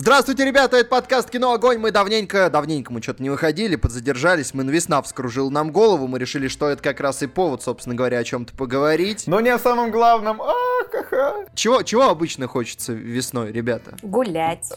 Здравствуйте, ребята, это подкаст «Кино Огонь». Мы давненько, давненько мы что-то не выходили, подзадержались. Мы весна вскружила нам голову. Мы решили, что это как раз и повод, собственно говоря, о чем-то поговорить. Но не о самом главном. А, Чего, чего обычно хочется весной, ребята? Гулять.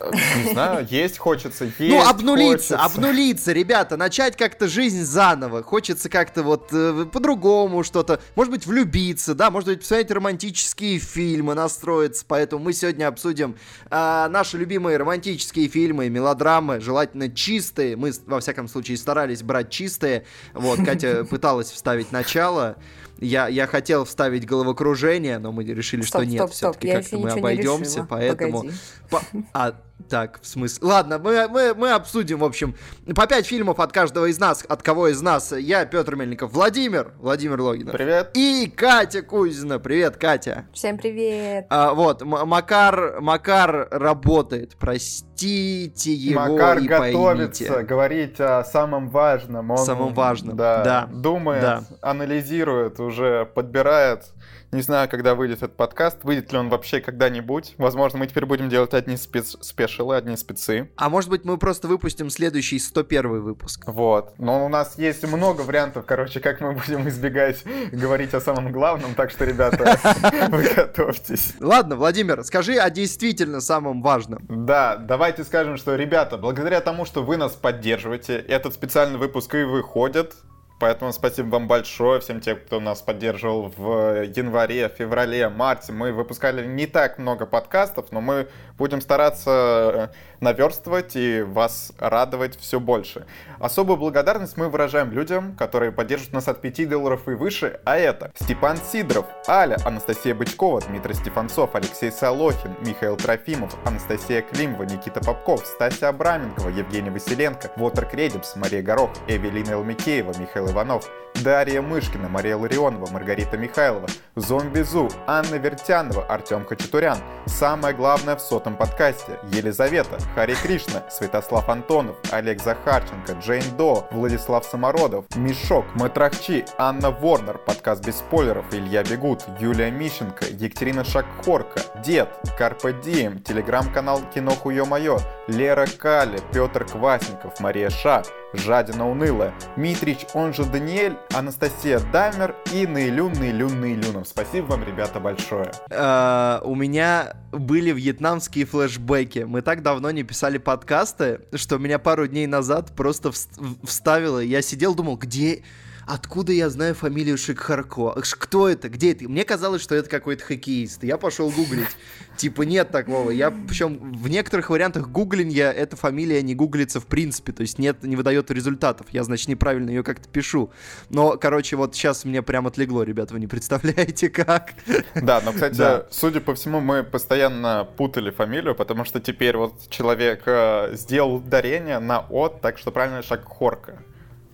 Не знаю, есть хочется, есть Ну, обнулиться, хочется. обнулиться, ребята, начать как-то жизнь заново. Хочется как-то вот э, по-другому что-то. Может быть, влюбиться, да, может быть, посмотреть романтические фильмы, настроиться. Поэтому мы сегодня обсудим э, наши любимые романтические фильмы, мелодрамы, желательно чистые. Мы, во всяком случае, старались брать чистые. Вот, Катя пыталась вставить начало. Я, я хотел вставить головокружение, но мы решили, Стоп, что нет, стоп, все-таки как-то мы обойдемся, поэтому... По- А, так, в смысле... Ладно, мы, мы, мы обсудим, в общем, по пять фильмов от каждого из нас, от кого из нас. Я, Петр Мельников, Владимир, Владимир Логинов. Привет. И Катя Кузина. Привет, Катя. Всем привет. А, вот, Макар, Макар работает, простите его Макар и готовится поймите. говорить о самом важном. Он, Самом важном, Да, да, думает, да. анализирует, уже подбирает. Не знаю, когда выйдет этот подкаст, выйдет ли он вообще когда-нибудь. Возможно, мы теперь будем делать одни спец спешилы, одни спецы. А может быть, мы просто выпустим следующий 101 выпуск. Вот. Но у нас есть много вариантов, короче, как мы будем избегать говорить о самом главном. Так что, ребята, вы готовьтесь. Ладно, Владимир, скажи о действительно самом важном. Да, давайте скажем, что, ребята, благодаря тому, что вы нас поддерживаете, этот специальный выпуск и выходит. Поэтому спасибо вам большое, всем тем, кто нас поддерживал в январе, феврале, марте. Мы выпускали не так много подкастов, но мы будем стараться э, наверстывать и вас радовать все больше. Особую благодарность мы выражаем людям, которые поддерживают нас от 5 долларов и выше, а это Степан Сидоров, Аля, Анастасия Бычкова, Дмитрий Стефанцов, Алексей Солохин, Михаил Трофимов, Анастасия Климова, Никита Попков, Стася Абраменкова, Евгений Василенко, Вотер Кредипс, Мария Горох, Эвелина Элмикеева, Михаил Иванов, Дарья Мышкина, Мария Ларионова, Маргарита Михайлова, Зомбизу, Анна Вертянова, Артем Хачатурян. Самое главное в сотом подкасте – Елизавета, Хари Кришна, Святослав Антонов, Олег Захарченко, Джейн До, Владислав Самородов, Мишок, Матрахчи, Анна Ворнер, подкаст без спойлеров, Илья Бегут, Юлия Мищенко, Екатерина Шакхорка, Дед, Карпе Дием, телеграм-канал Кино Хуё-Моё, Лера Кали, Петр Квасников, Мария Ша, Жадина Унылая, Митрич, он же Даниэль, Анастасия Дамер и Наилюн, Наилюн, Наилюнов. Спасибо вам, ребята, большое. Э, у меня были вьетнамские флешбеки. Мы так давно не писали подкасты, что меня пару дней назад просто вс- вставило. Я сидел, думал, где... Откуда я знаю фамилию Шикхарко? Кто это? Где это? Мне казалось, что это какой-то хоккеист. Я пошел гуглить. Типа нет такого. Я причем в некоторых вариантах гуглинья эта фамилия не гуглится в принципе. То есть нет, не выдает результатов. Я, значит, неправильно ее как-то пишу. Но, короче, вот сейчас мне прям отлегло, ребята, вы не представляете как. Да, но, кстати, Да. судя по всему, мы постоянно путали фамилию, потому что теперь вот человек э, сделал ударение на «от», так что правильно Шакхорка,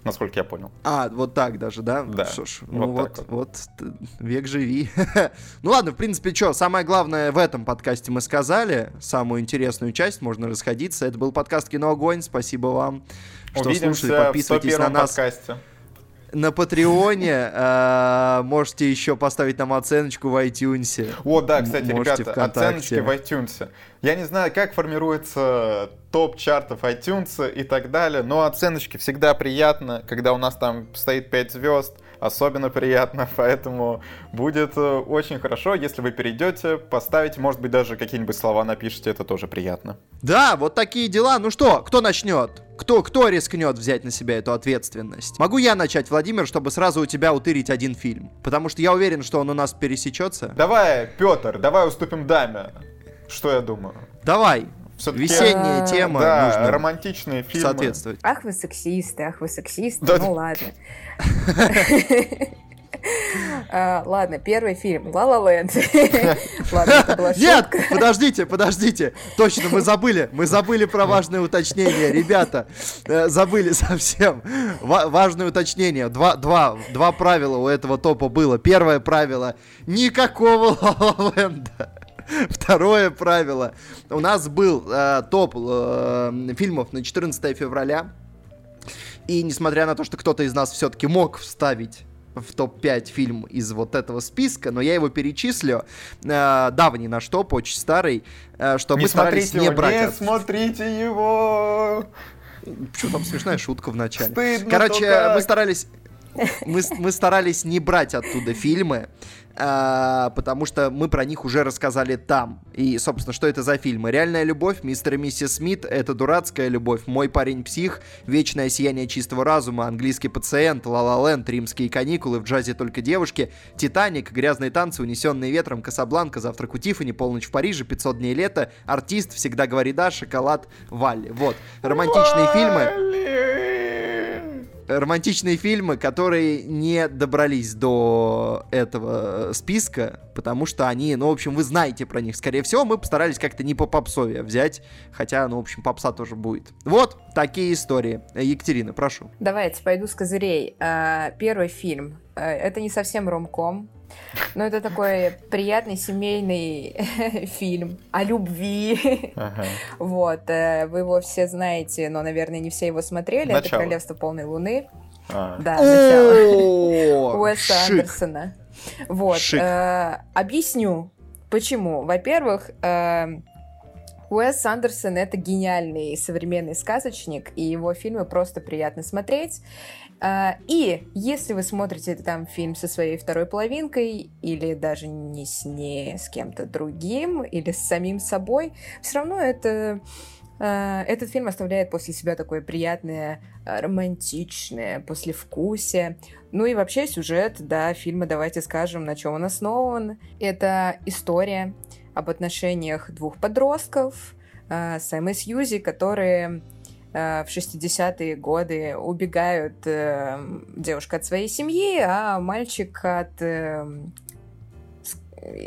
насколько я понял. А, вот так даже, да? Да, Что ж, ну вот вот, вот, век живи. ну ладно, в принципе, что, самое главное в этом подкасте мы сказали. Самую интересную часть, можно расходиться. Это был подкаст «Кино Огонь». Спасибо вам, что слушали. Увидимся в Подписывайтесь на 101 нас подкасте. На Патреоне. э, Можете еще поставить нам оценочку в iTunes. О, да, кстати, Можете ребята, ВКонтакте. оценочки в iTunes. Я не знаю, как формируется топ чартов iTunes и так далее, но оценочки всегда приятно, когда у нас там стоит 5 звезд, особенно приятно, поэтому будет э, очень хорошо, если вы перейдете, поставите, может быть, даже какие-нибудь слова напишите, это тоже приятно. Да, вот такие дела. Ну что, кто начнет? Кто, кто рискнет взять на себя эту ответственность? Могу я начать, Владимир, чтобы сразу у тебя утырить один фильм? Потому что я уверен, что он у нас пересечется. Давай, Петр, давай уступим даме. Что я думаю? Давай. Всё-таки, Весенняя А, тема да, нужно романтичные фильмы. соответствовать. Ах вы сексисты, ах вы сексисты, Да. ну ладно. А, Ладно, первый фильм «Ла Ла Ленд». Ладно, Нет, подождите, подождите. Точно, мы забыли. Мы забыли про важное уточнение, ребята. Э, Забыли совсем. Ва- важное уточнение. Два, два, два правила у этого топа было. Первое правило. Никакого Ла Ленда. Второе правило. У нас был э, топ э, фильмов на 14 февраля. И несмотря на то, что кто-то из нас все-таки мог вставить в топ-5 фильм из вот этого списка, но я его перечислю. Э, давний наш топ, очень старый, э, что не мы старались его, не брать. Не от- смотрите его! Что там смешная шутка в начале. Стыдно, Короче, ну мы старались... Мы, мы старались не брать оттуда фильмы, а, потому что мы про них уже рассказали там. И, собственно, что это за фильмы? «Реальная любовь», «Мистер и миссис Смит», «Это дурацкая любовь», «Мой парень псих», «Вечное сияние чистого разума», «Английский пациент», «Ла Ла Ленд», «Римские каникулы», «В джазе только девушки», «Титаник», «Грязные танцы», «Унесенные ветром», «Касабланка», «Завтрак у Тиффани», «Полночь в Париже», «500 дней лета», «Артист», «Всегда говори да», «Шоколад», «Валли». Вот, романтичные фильмы! Романтичные фильмы, которые не добрались до этого э, списка, потому что они, ну, в общем, вы знаете про них. Скорее всего, мы постарались как-то не по попсове взять, хотя, ну, в общем, попса тоже будет. Вот такие истории. Э, Екатерина, прошу. Давайте, пойду с козырей. А, Первый фильм. А, Это не совсем ромком, но это такой приятный семейный фильм о любви. Ага. Вот, э, вы его все знаете, но, наверное, не все его смотрели. Это Начало. «Королевство полной луны». А. Да, начало. Уэса. Андерсона. Вот. Э, объясню, почему. Во-первых, э, Уэс Андерсон — это гениальный современный сказочник, и его фильмы просто приятно смотреть. Э, И если вы смотрите там фильм со своей второй половинкой, или даже не с ней, с кем-то другим, или с самим собой, все равно это э, этот фильм оставляет после себя такое приятное, э, романтичное послевкусие. Ну и вообще сюжет, да, фильма, давайте скажем, на чем он основан. Это история об отношениях двух подростков, э, Сэм и Сьюзи, которые э, в 60-е годы убегают э, девушка от своей семьи, а мальчик от э, с-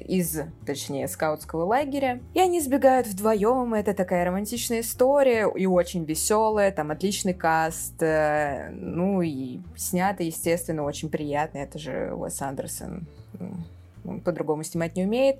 из, точнее, скаутского лагеря. И они сбегают вдвоем. Это такая романтичная история и очень веселая. Там отличный каст. э, Ну и снято, естественно, очень приятно. Это же Уэс Андерсон. Он по-другому снимать не умеет.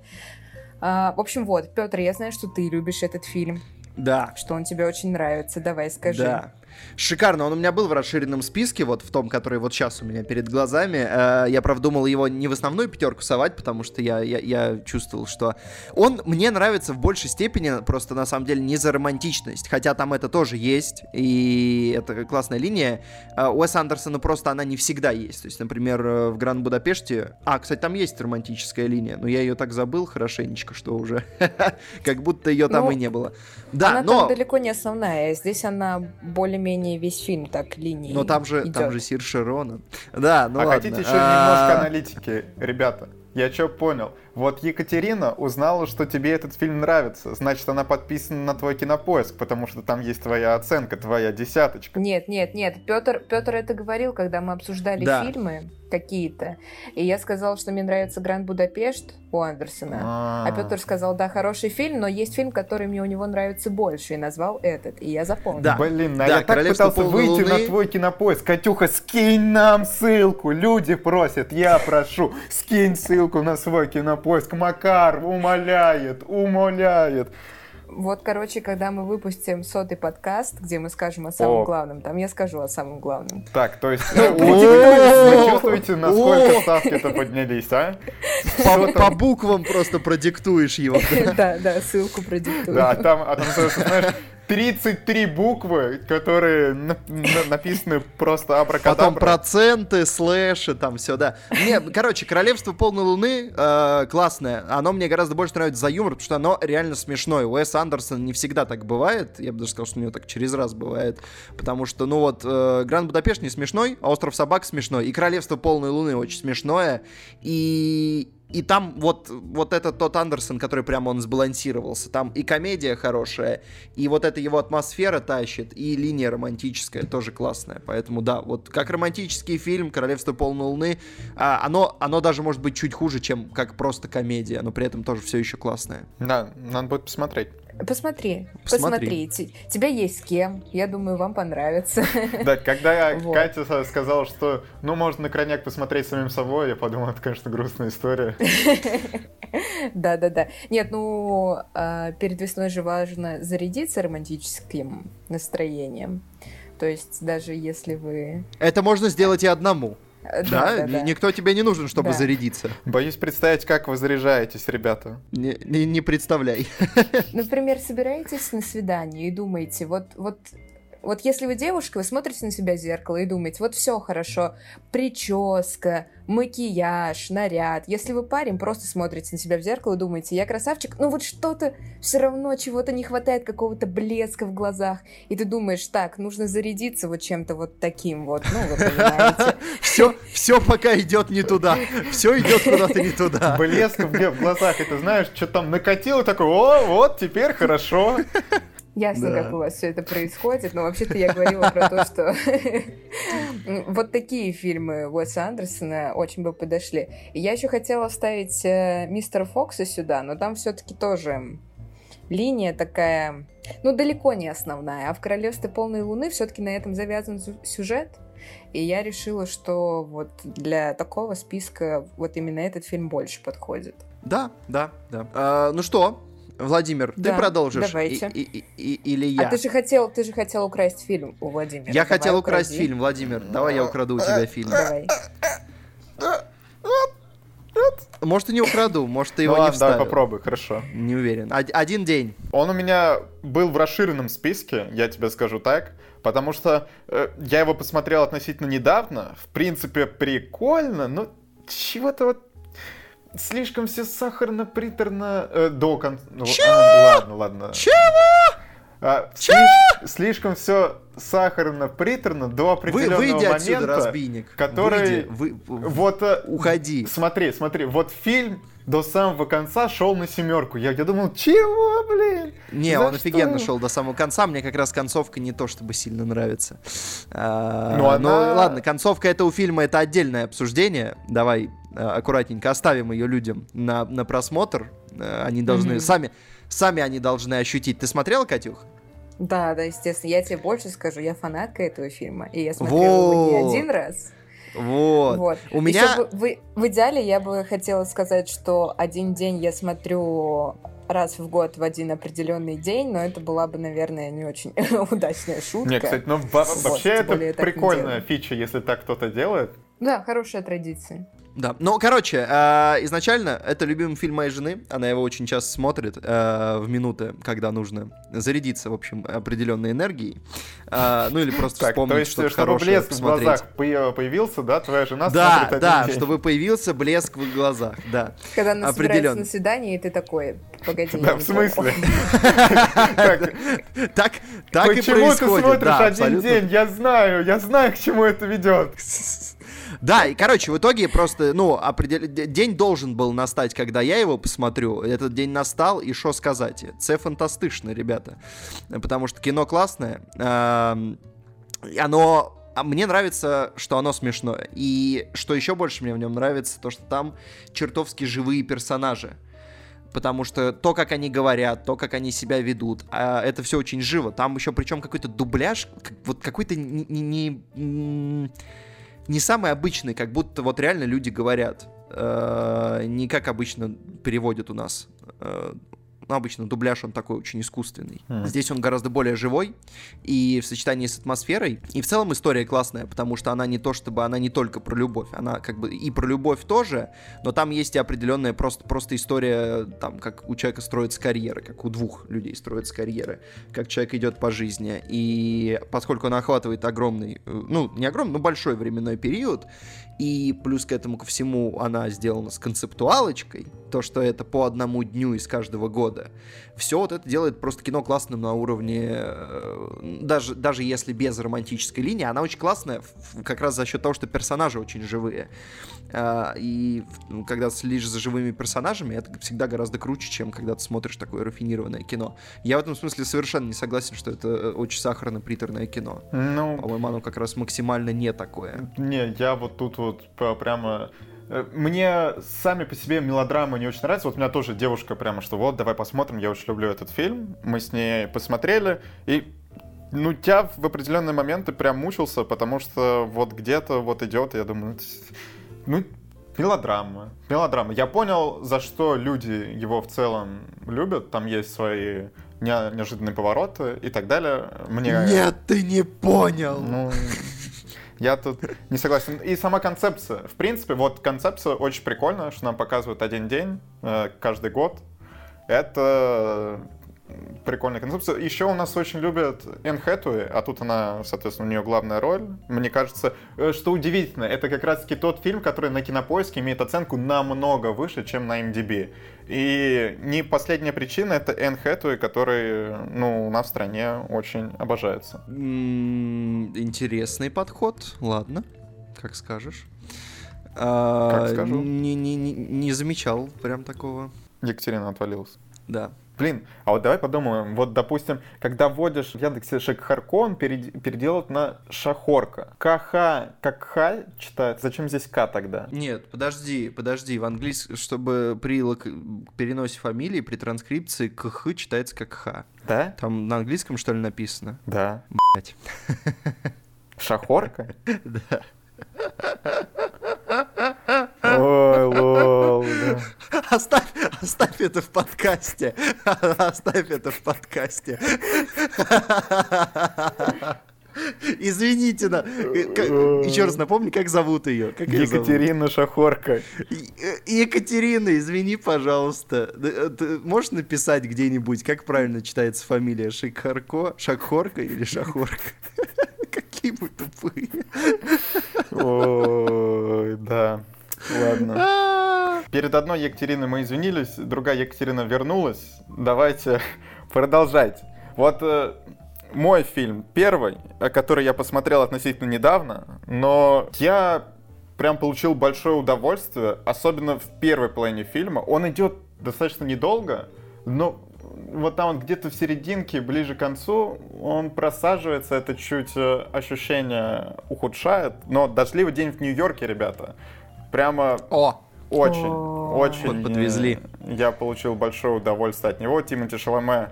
А, в общем, вот, Петр, я знаю, что ты любишь этот фильм, Да, что он тебе очень нравится. Давай скажи. Да. Шикарно, он у меня был в расширенном списке, вот в том, который вот сейчас у меня перед глазами. Э, Я, правда, думал его не в основную пятерку совать, потому что я, я, я чувствовал, что он мне нравится в большей степени, просто на самом деле не за романтичность, хотя там это тоже есть, и это классная линия. Э, У Уэса Андерсона просто она не всегда есть. То есть, например, э, в Гранд Будапеште... А, кстати, там есть романтическая линия, но я ее так забыл хорошенечко, что уже как будто ее там Ну, и не было. Да, но... далеко не основная. Здесь она более-менее весь фильм так линией Но там же, там идёт. же Сир Широна. Да, ну а ладно. хотите еще А, немножко аналитики, ребята? Я что понял? Вот Екатерина узнала, что тебе этот фильм нравится. Значит, она подписана на твой кинопоиск, потому что там есть твоя оценка, твоя десяточка. Нет, нет, нет. Петр, Петр это говорил, когда мы обсуждали Да. фильмы какие-то. И я сказала, что мне нравится Гранд Будапешт у Андерсона. А Петр сказал, да, хороший фильм, но есть фильм, который мне у него нравится больше, и назвал этот. И я запомнила. Да. Блин, а Да, я так «Королевство пытался выйти луны». на твой кинопоиск. Катюха, скинь нам ссылку. Люди просят, я прошу. Скинь ссылку на свой кинопоиск. Макар умоляет, умоляет. Вот, короче, когда мы выпустим сотый подкаст, где мы скажем о самом О. главном, там я скажу о самом главном. Так, то есть Ну, вы о. вы чувствуете, насколько ставки-то поднялись, а? По, буквам просто продиктуешь его. Да, да, ссылку продиктую. Да, а там, а там, знаешь, 33 буквы, которые на- на- написаны просто Потом абракадабра. проценты, слэши, там все, да. Не, короче, Королевство полной луны э, классное. Оно мне гораздо больше нравится за юмор, потому что оно реально смешное. У Уэса Андерсона не всегда так бывает. Я бы даже сказал, что у него так через раз бывает. Потому что, ну вот, э, Гранд Будапешт не смешной, а Остров собак смешной. И Королевство полной луны очень смешное. И и там вот, вот это тот Андерсон, который прямо он сбалансировался. Там и комедия хорошая, и вот эта его атмосфера тащит, и линия романтическая тоже классная. Поэтому да, вот как романтический фильм «Королевство полной луны», а, оно, оно даже может быть чуть хуже, чем как просто комедия, но при этом тоже все еще классное. Да, надо будет посмотреть. Посмотри, Посмотри. посмотри. Тебя есть с кем. Я думаю, вам понравится. Да, когда Вот. Катя сказала, что ну можно на крайняк посмотреть самим собой, я подумал, это, конечно, грустная история. Да-да-да. Нет, ну, а, перед весной же важно зарядиться романтическим настроением. То есть даже если вы... Это можно сделать и одному. Э, Да, да, да. никто тебе не нужен, чтобы Да. зарядиться. Боюсь представить, как вы заряжаетесь, ребята. Не, не- не представляй. Например, собираетесь на свидание и думаете, вот, вот, вот если вы девушка, вы смотрите на себя в зеркало и думаете, вот все хорошо, прическа, макияж, наряд. Если вы парень, просто смотрите на себя в зеркало и думаете, я красавчик, но вот что-то все равно, чего-то не хватает, какого-то блеска в глазах. И ты думаешь, так, нужно зарядиться вот чем-то вот таким вот, ну, вы понимаете. Все, все пока идет не туда. Все идет куда-то не туда. Блеск в глазах, и ты знаешь, что там накатил, и такой, о, вот, теперь хорошо. Ясно, Да. как у вас все это происходит, но вообще-то я говорила про то, что вот такие фильмы Уэса Андерсона очень бы подошли. Я еще хотела вставить э, Мистера Фокса сюда, но там все-таки тоже линия такая, ну, далеко не основная. А в Королевстве полной луны все-таки на этом завязан сю- сюжет. И я решила, что вот для такого списка вот именно этот фильм больше подходит. Да, да, да. А, ну что, Владимир, ты Да, продолжишь? давайте. И- и- и- или я? А ты же хотел, ты же хотел украсть фильм у Владимира. Я Давай, хотел украсть укради. фильм, Владимир. Давай я украду у тебя фильм. Давай. Может, и не украду, может, ты Ну его не ладно, давай вставил. попробуй, хорошо. Не уверен. Од- Один день. Он у меня был в расширенном списке, я тебе скажу так, потому что э, я его посмотрел относительно недавно. В принципе, прикольно, но чего-то вот слишком все сахарно-приторно э, до конца. Ну, а, ладно, ладно. Чего? А, слиш- слишком все сахарно-приторно до Вы, определенного выйди отсюда, момента, разбийник. который- Выйди, вы- Вот э, Уходи. Смотри, смотри, вот фильм до самого конца шел на семерку. Я, я думал, чего, блин? Не, За он офигенно что? шел до самого конца. Мне как раз концовка не то чтобы сильно нравится. А, Ну, Но она- ладно, концовка этого фильма это отдельное обсуждение. Давай а, аккуратненько оставим ее людям на, на просмотр. А, Они должны Мгм. сами, сами они должны ощутить. Ты смотрела, Катюх? Да, да, естественно. Я тебе больше скажу, я фанатка этого фильма, и я смотрела его не один раз. Вот. Вот. У меня бы в, в идеале я бы хотела сказать, что один день я смотрю раз в год в один определенный день, но это была бы, наверное, не очень удачная шутка. Не, кстати, ну во- Вот, вообще тем это прикольная фича, если так кто-то делает. Да, хорошая традиция. Да, ну, короче, э, изначально это любимый фильм моей жены, она его очень часто смотрит э, в минуты, когда нужно зарядиться, в общем, определенной энергией, Э, ну или просто вспомнить есть, что-то хорошее, блеск в посмотреть. глазах поя- появился, да, твоя жена Да, смотрит да, день. чтобы появился блеск в глазах, да. Когда она собирается на свидание, и ты такой, погоди. Да, в смысле? Так, Так, и Почему ты происходит, смотришь да, один день? Я знаю, я знаю, к чему это ведет. Да, и, короче, в итоге просто, ну, определ- день должен был настать, когда я его посмотрю. Этот день настал, и что сказать? Це фантастично, ребята. Потому что кино классное. Оно... а Мне нравится, что оно смешное. И что еще больше мне в нем нравится, то, что там чертовски живые персонажи. Потому что то, как они говорят, то, как они себя ведут, а, это все очень живо. Там еще причем какой-то дубляж, вот какой-то не, не- не, не самый обычный, как будто вот реально люди говорят. Э, Не как обычно переводят у нас. Э, Ну, обычно дубляж, он такой очень искусственный. Мгм. Здесь он гораздо более живой, и в сочетании с атмосферой. И в целом история классная, потому что она не то чтобы, она не только про любовь, она как бы и про любовь тоже, но там есть и определенная просто, просто история, там, как у человека строится карьера, как у двух людей строится карьера, как человек идет по жизни. И поскольку она охватывает огромный, э, ну, не огромный, но большой временной период, и плюс к этому ко всему она сделана с концептуалочкой, то, что это по одному дню из каждого года, все вот это делает просто кино классным на уровне, э, даже, даже если без романтической линии, она очень классная как раз за счет того, что персонажи очень живые. А, И ну, когда следишь за живыми персонажами, это всегда гораздо круче, чем когда ты смотришь такое рафинированное кино. Я в этом смысле совершенно не согласен, что это э, очень сахарно-приторное кино. Ну, По-моему, оно как раз максимально не такое. Не, я вот тут вот прямо... э, Мне сами по себе мелодрамы не очень нравятся. Вот у меня тоже девушка прямо, что вот, давай посмотрим, я очень люблю этот фильм. Мы с ней посмотрели, и ну, я в определенные моменты прям мучился, потому что вот где-то вот идет, я думаю, ну, мелодрама, мелодрама. Я понял, за что люди его в целом любят. Там есть свои не- неожиданные повороты и так далее. Мне... Нет, ты не понял! Ну, Я тут не согласен. И сама концепция. В принципе, вот концепция очень прикольная, что нам показывают один день э, каждый год. Это прикольная концепция. Еще у нас очень любят Энн Хэтуэй, а тут она, соответственно, у нее главная роль. Мне кажется, э, что удивительно, это как раз-таки тот фильм, который на Кинопоиске имеет оценку намного выше, чем на MDB. И не последняя причина — это Энн Хэтуэй, который, ну, у нас в стране очень обожается. Интересный подход, ладно, как скажешь. Как скажу. Не, не, не, не замечал прям такого. Екатерина отвалилась. Да. Блин, а вот давай подумаем, вот, допустим, когда вводишь в Яндексе Шекхарко, он переделает на Шахорка. КХ, как Х читает, зачем здесь К тогда? Нет, подожди, подожди, в английском, чтобы при переносе фамилии, при транскрипции КХ читается как Х. Да? Там на английском, что ли, написано? Да. Блять. Шахорка? Да. Ой, лол. Оставь, оставь это в подкасте. Оставь это в подкасте. Извините, да. Еще раз напомни, как зовут ее. Как Екатерина Шахорка. Екатерина, извини, пожалуйста. Ты можешь написать где-нибудь, как правильно читается фамилия? Шахорко? Шахорка или Шахорка? Какие мы тупые. Ой, да. Ладно. Перед одной Екатериной мы извинились, другая Екатерина вернулась. Давайте продолжать. Вот э, мой фильм первый, который я посмотрел относительно недавно, но я прям получил большое удовольствие, особенно в первой половине фильма. Он идет достаточно недолго, но вот там где-то в серединке, ближе к концу, он просаживается, это чуть э, ощущение ухудшает. Но «Дождливый день в Нью-Йорке», ребята, прямо... О! Очень, О, очень. Вот подвезли. Я получил большое удовольствие от него. Тимати Шаломе,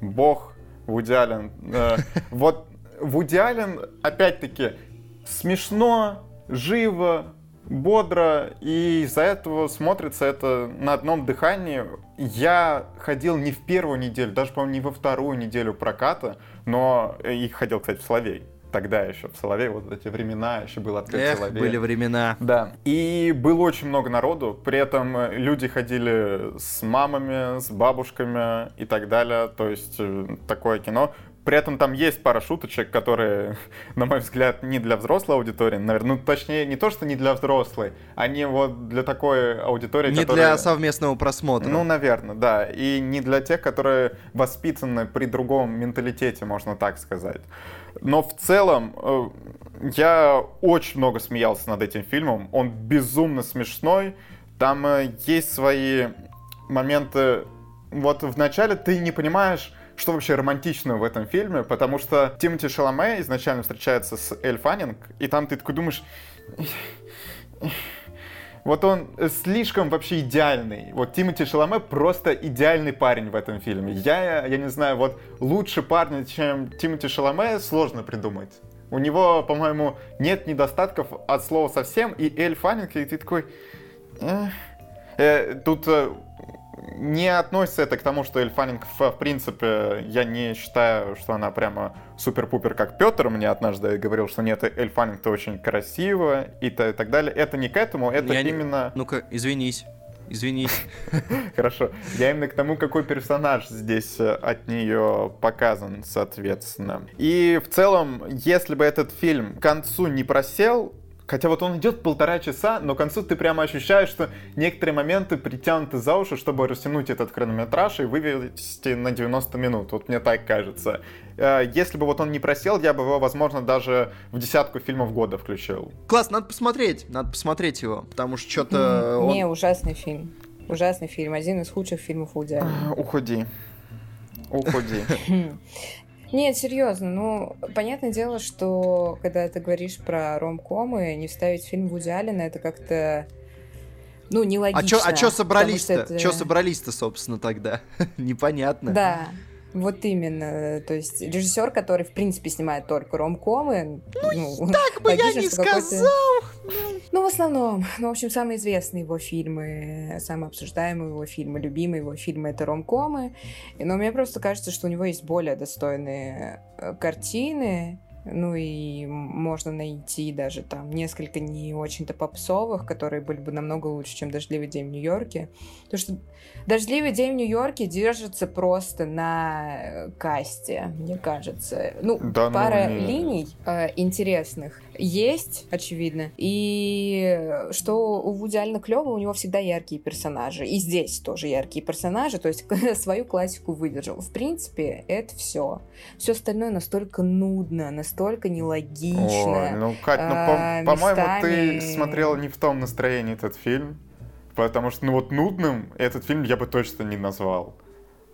бог, Вуди Аллен. Э, вот Вуди Аллен, опять-таки, смешно, живо, бодро, и из-за этого смотрится это на одном дыхании. Я ходил не в первую неделю, даже, по-моему, не во вторую неделю проката, но и ходил, кстати, в Соловей тогда еще в Соловей, вот эти времена, еще был открыт Эх, Соловей. были времена. Да. И было очень много народу, при этом э, люди ходили с мамами, с бабушками и так далее, то есть э, такое кино. При этом там есть пара шуточек, которые, на мой взгляд, не для взрослой аудитории, наверное, ну, точнее, не то, что не для взрослой, они вот для такой аудитории, Не которая... для совместного просмотра. Ну, наверное, да. И не для тех, которые воспитаны при другом менталитете, можно так сказать. Но в целом э, я очень много смеялся над этим фильмом. Он безумно смешной. Там э, есть свои моменты. Вот в начале ты не понимаешь, что вообще романтично в этом фильме, потому что Тимоти Шаломе изначально встречается с Эль Фаннинг, и там ты такой думаешь... Вот он слишком вообще идеальный. Вот Тимоти Шаломе просто идеальный парень в этом фильме. Я, я не знаю, вот лучше парня, чем Тимоти Шаломе, сложно придумать. У него, по-моему, нет недостатков от слова совсем, и Эль Фаннинг, и ты такой... Э, э, тут э, не относится это к тому, что Эль Фаннинг, в, принципе, я не считаю, что она прямо супер-пупер, как Петр мне однажды говорил, что нет, Эль Фаннинг-то очень красиво и, то, и так далее. Это не к этому, это я именно... Не... Ну-ка, извинись. Извинись. Хорошо. Я именно к тому, какой персонаж здесь э, от нее показан, соответственно. И в целом, если бы этот фильм к концу не просел, Хотя вот он идет полтора часа, но к концу ты прямо ощущаешь, что некоторые моменты притянуты за уши, чтобы растянуть этот хронометраж и вывести на 90 минут. Вот мне так кажется. Э, если бы вот он не просел, я бы его, возможно, даже в десятку фильмов года включил. Класс, надо посмотреть, надо посмотреть его, потому что что-то... Он... Не, ужасный фильм. Ужасный фильм, один из худших фильмов Вуди Уходи. Уходи. Нет, серьезно, ну, понятное дело, что когда ты говоришь про ромкомы, не вставить фильм Вуди Аллена, это как-то, ну, нелогично. А чё, а собрались-то? Это... Чё собрались-то, собственно, тогда? Непонятно. Да, вот именно. То есть режиссер, который, в принципе, снимает только ромкомы. Ну, ну так бы я не сказал. Ну, в основном. Ну, в общем, самые известные его фильмы, самые обсуждаемые его фильмы, любимые его фильмы — это ромкомы. Но мне просто кажется, что у него есть более достойные э, картины, ну и можно найти даже там несколько не очень-то попсовых, которые были бы намного лучше, чем «Дождливый день в Нью-Йорке». Потому что «Дождливый день в Нью-Йорке» держится просто на касте, мне кажется. Ну, да, пара ну, линий э, интересных есть, очевидно. И что у Вуди Альна клево, у него всегда яркие персонажи. И здесь тоже яркие персонажи, то есть свою классику выдержал. В принципе, это все. Все остальное настолько нудно, настолько нелогично. Ой, ну, Кать, ну, по- а, по-моему, ты смотрела не в том настроении этот фильм. Потому что, ну вот нудным этот фильм я бы точно не назвал.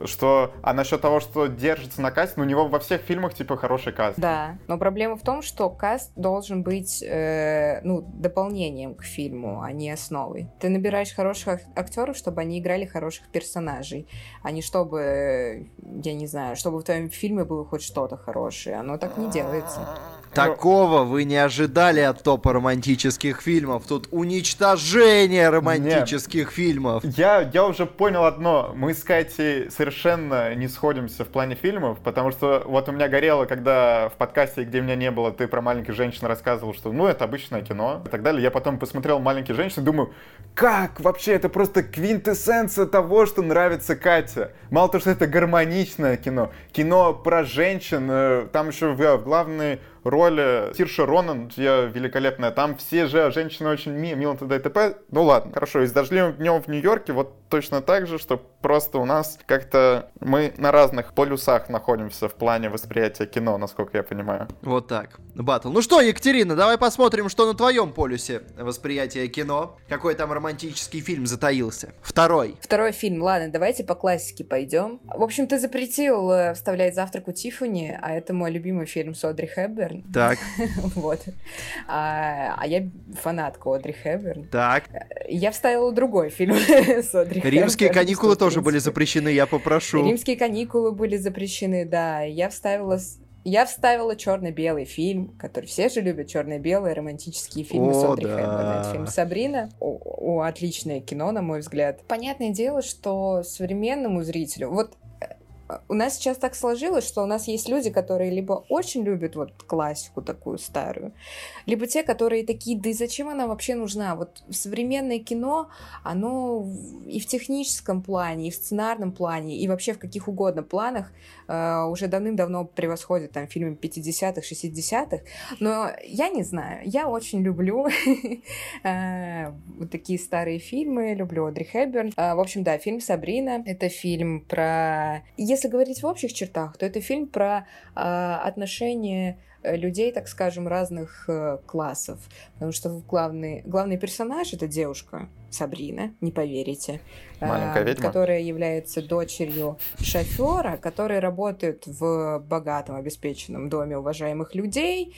Что, а насчет того, что держится на касте, ну, у него во всех фильмах, типа, хороший каст. Да, но проблема в том, что каст должен быть, э, ну, дополнением к фильму, а не основой. Ты набираешь хороших актеров, чтобы они играли хороших персонажей, а не чтобы, я не знаю, чтобы в твоем фильме было хоть что-то хорошее. Оно так не делается. Такого вы не ожидали от топа романтических фильмов. Тут уничтожение романтических Нет. фильмов. Я, я уже понял одно. Мы с Катей совершенно не сходимся в плане фильмов, потому что вот у меня горело, когда в подкасте, где меня не было, ты про маленьких женщин рассказывал, что ну это обычное кино и так далее. Я потом посмотрел «Маленькие женщины» думаю, как вообще это просто квинтэссенция того, что нравится Кате. Мало того, что это гармоничное кино, кино про женщин, э, там еще в главной роли Тирши Ронан, я великолепная. Там все же женщины очень ми мило т.д. т.п. Ну ладно, хорошо. И с дождливым днем в Нью-Йорке вот точно так же, что просто у нас как-то мы на разных полюсах находимся в плане восприятия кино, насколько я понимаю. Вот так. Батл. Ну что, Екатерина, давай посмотрим, что на твоем полюсе восприятия кино. Какой там романтический фильм затаился. Второй. Второй фильм. Ладно, давайте по классике пойдем. В общем, ты запретил э, вставлять «Завтрак у Тиффани», а это мой любимый фильм с Одри Хепберн. Так. вот. А, а я фанатка Одри Хепберн. Так. Я вставила другой фильм с Одри. Римские каникулы тоже были запрещены, я попрошу. Римские каникулы были запрещены, да. Я вставила я вставила черно-белый фильм, который все же любят черно-белые романтические фильмы О, с Одри да. Хепберн. Это фильм Сабрина. О, о, отличное кино, на мой взгляд. Понятное дело, что современному зрителю... Вот у нас сейчас так сложилось, что у нас есть люди, которые либо очень любят вот классику такую старую, либо те, которые такие, да и зачем она вообще нужна? Вот современное кино, оно и в техническом плане, и в сценарном плане, и вообще в каких угодно планах э, уже давным-давно превосходит там фильмы 50-х, 60-х. Но я не знаю, я очень люблю э, вот такие старые фильмы, люблю Одри Хепберн. Э, в общем, да, фильм «Сабрина» — это фильм про... Если говорить в общих чертах, то это фильм про отношения Э, людей, так скажем, разных э, классов. Потому что главный, главный персонаж это девушка Сабрина, не поверите, э, которая является дочерью шофера, который работает в богатом, обеспеченном доме уважаемых людей.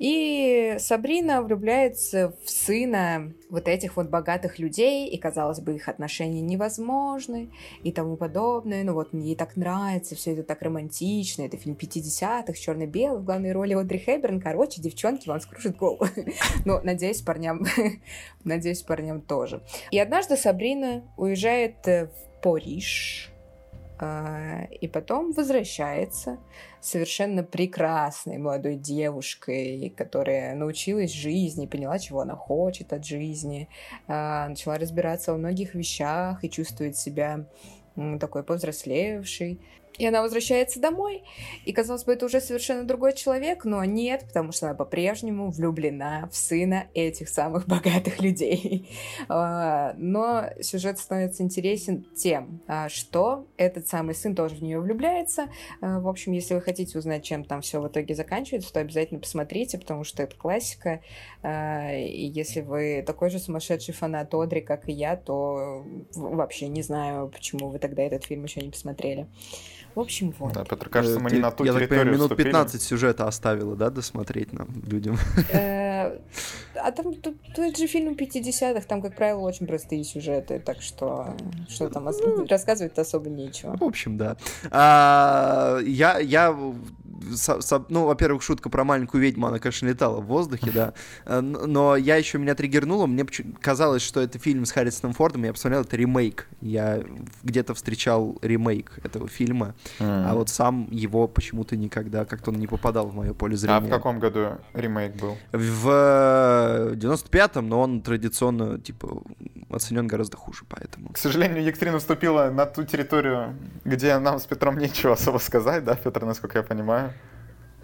И Сабрина влюбляется в сына вот этих вот богатых людей, и, казалось бы, их отношения невозможны и тому подобное. Ну вот, ей так нравится, все это так романтично. Это фильм 50-х, черно-белый, в главной роли Одри Хейберн. Короче, девчонки, вам скружит голову. Но, надеюсь, парням, надеюсь, парням тоже. И однажды Сабрина уезжает в Париж, а, и потом возвращается совершенно прекрасной молодой девушкой, которая научилась жизни, поняла, чего она хочет от жизни, а, начала разбираться во многих вещах и чувствует себя такой повзрослевшей. И она возвращается домой, и, казалось бы, это уже совершенно другой человек, но нет, потому что она по-прежнему влюблена в сына этих самых богатых людей. А, но сюжет становится интересен тем, а, что этот самый сын тоже в нее влюбляется. А, в общем, если вы хотите узнать, чем там все в итоге заканчивается, то обязательно посмотрите, потому что это классика. И если вы такой же сумасшедший фанат Одри, как и я, то вообще не знаю, почему вы тогда этот фильм еще не посмотрели. В общем, вот. Да, Петр, кажется, мы Ты, не на ту я территорию так понимаю, минут 15 сюжета оставила, да, досмотреть нам, людям? Э, а там, тут же фильм 50-х, там, как правило, очень простые сюжеты, так что что там ну, рассказывать особо нечего. В общем, да. А, я, я со- со- ну, во-первых, шутка про маленькую ведьму, она, конечно, летала в воздухе, да, Э, но я еще меня триггернуло, мне казалось, что это фильм с Харрисоном Фордом, я посмотрел, это ремейк, я где-то встречал ремейк этого фильма, а вот сам его почему-то никогда, как-то он не попадал в мое поле зрения. А в каком году ремейк был? В 95-м, но он традиционно, типа, оценен гораздо хуже, поэтому. К сожалению, Екатерина вступила на ту территорию, где нам с Петром нечего особо сказать, да, Петр, насколько я понимаю?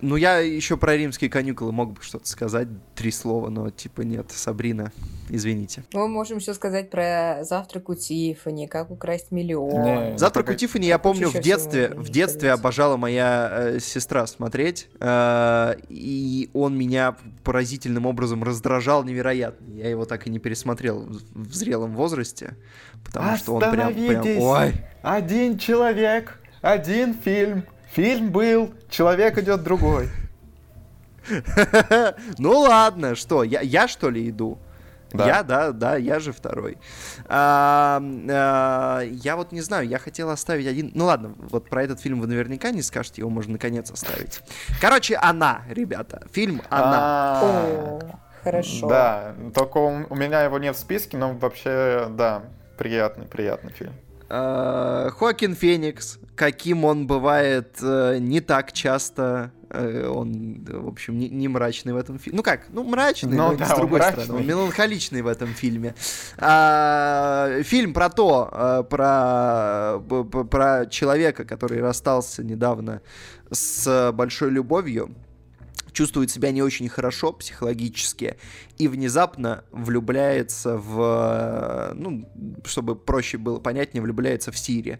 Ну, я еще про римские каникулы мог бы что-то сказать, три слова, но, типа, нет, Сабрина, извините. Мы можем еще сказать про завтрак у Тиффани, как украсть миллион. Не, Завтрак у Тиффани, я помню, в детстве, в детстве обожала моя э, сестра смотреть, э, и он меня поразительным образом раздражал невероятно. Я его так и не пересмотрел в, в зрелом возрасте, потому что он прям, прям, ой, Один человек, один фильм. Фильм был, человек идет другой. ну ладно, что, я, я что ли иду? Да. Я, да, да, я же второй. А, а, я вот не знаю, я хотел оставить один... Ну ладно, вот про этот фильм вы наверняка не скажете, его можно наконец оставить. Короче, «Она», ребята, фильм «Она». А, О, хорошо. Да, только у у меня его нет в списке, но вообще, да, приятный, приятный фильм. А, Хоакин Феникс, каким он бывает э, не так часто, э, он, в общем, не, не мрачный в этом фильме. Ну как, ну мрачный, Ну но да, с другой мрачный. стороны, он меланхоличный в этом фильме. А, фильм про то, э, про, про человека, который расстался недавно с большой любовью, чувствует себя не очень хорошо психологически и внезапно влюбляется в, э, ну, чтобы проще было понятнее, влюбляется в Сири,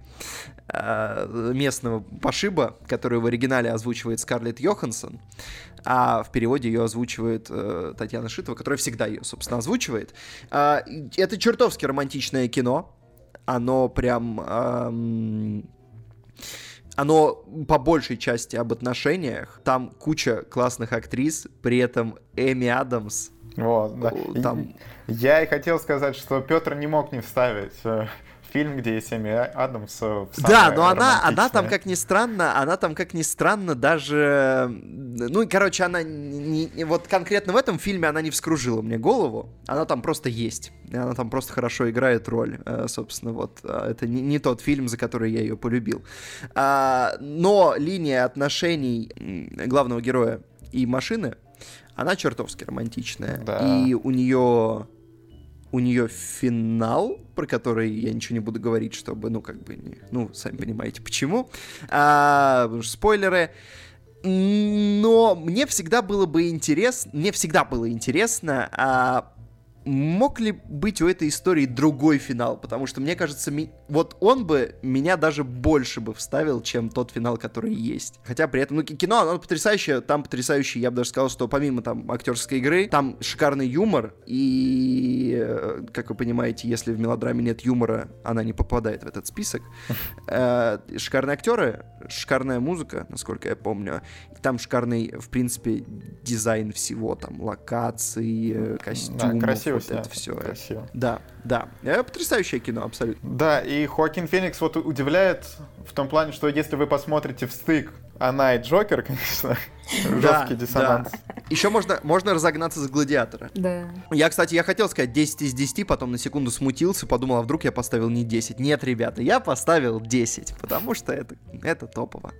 э, местного пошиба, который в оригинале озвучивает Скарлетт Йоханссон, а в переводе ее озвучивает э, Татьяна Шитова, которая всегда ее, собственно, озвучивает. А, Это чертовски романтичное кино, оно прям... эм, оно по большей части об отношениях. Там куча классных актрис, при этом Эми Адамс. Вот, да. Там- Я и хотел сказать, что Петр не мог не вставить э, фильм, где есть Эми Адамс. э, Да, но она, она там, как ни странно, она там, как ни странно, даже... Ну, и, короче, она не, не- вот конкретно в этом фильме она не вскружила мне голову. Она там просто есть. И она там просто хорошо играет роль. Э, Собственно, вот. э, Это не, не тот фильм, за который я ее полюбил. А, Но линия отношений главного героя и машины, она чертовски романтичная. Да. И у нее у нее финал, про который я ничего не буду говорить, чтобы, ну, как бы, не, ну, сами понимаете, почему. А, потому что спойлеры. Но мне всегда было бы интересно, мне всегда было интересно, а мог ли быть у этой истории другой финал? Потому что, мне кажется, ми- вот он бы меня даже больше бы вставил, чем тот финал, который есть. Хотя при этом, ну, ки- кино, оно потрясающее, там потрясающее, я бы даже сказал, что помимо там актерской игры, там шикарный юмор, и, э, как вы понимаете, если в мелодраме нет юмора, она не попадает в этот список. Э, Шикарные актеры, шикарная музыка, насколько я помню. И там шикарный, в принципе, дизайн всего, там, локаций, э, Да, красиво вот снято, это все. красиво. Да, да. Э, Потрясающее кино, абсолютно. Да, и Хоакин Феникс вот удивляет в том плане, что если вы посмотрите в стык она и Джокер, конечно, жесткий диссонанс. Еще можно, можно разогнаться за гладиатора. Да. Я, кстати, я хотел сказать 10 из 10, потом на секунду смутился, подумал, а вдруг я поставил не 10. Нет, ребята, я поставил 10, потому что это, это топово.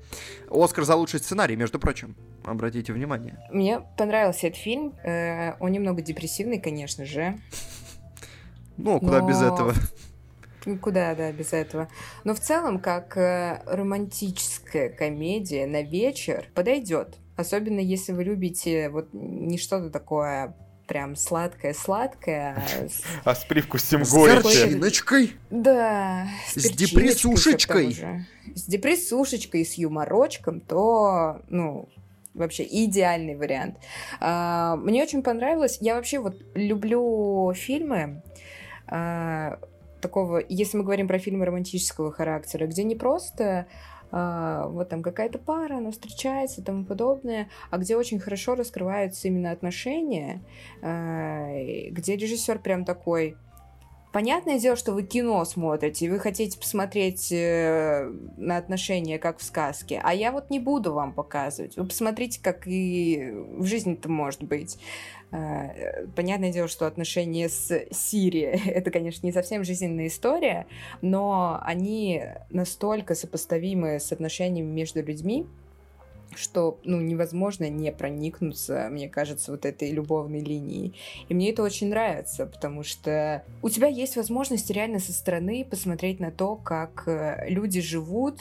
Оскар за лучший сценарий, между прочим. Обратите внимание. Мне понравился этот фильм. Э, Он немного депрессивный, конечно же. Ну, куда без Но- этого. Ну, Куда, да, без этого. Но в целом, как э, романтическая комедия на вечер, подойдет. Особенно если вы любите вот не что-то такое прям сладкое-сладкое. а с- с привкусом С горечи. горчиночкой. Да, С перчиночкой депрессушечкой. С депрессушечкой, с юморочком, то, ну, вообще идеальный вариант. А, Мне очень понравилось. Я вообще вот люблю фильмы а, такого, если мы говорим про фильмы романтического характера, где не просто вот там какая-то пара, она встречается и тому подобное, а где очень хорошо раскрываются именно отношения, а, и где режиссер прям такой понятное дело, что вы кино смотрите, вы хотите посмотреть э, на отношения, как в сказке, а я вот не буду вам показывать. Вы посмотрите, как и в жизни-то может быть. Э, понятное дело, что отношения с Сирией — это, конечно, не совсем жизненная история, но они настолько сопоставимы с отношениями между людьми, что ну, невозможно не проникнуться, мне кажется, вот этой любовной линией. И мне это очень нравится, потому что у тебя есть возможность реально со стороны посмотреть на то, как э, люди живут,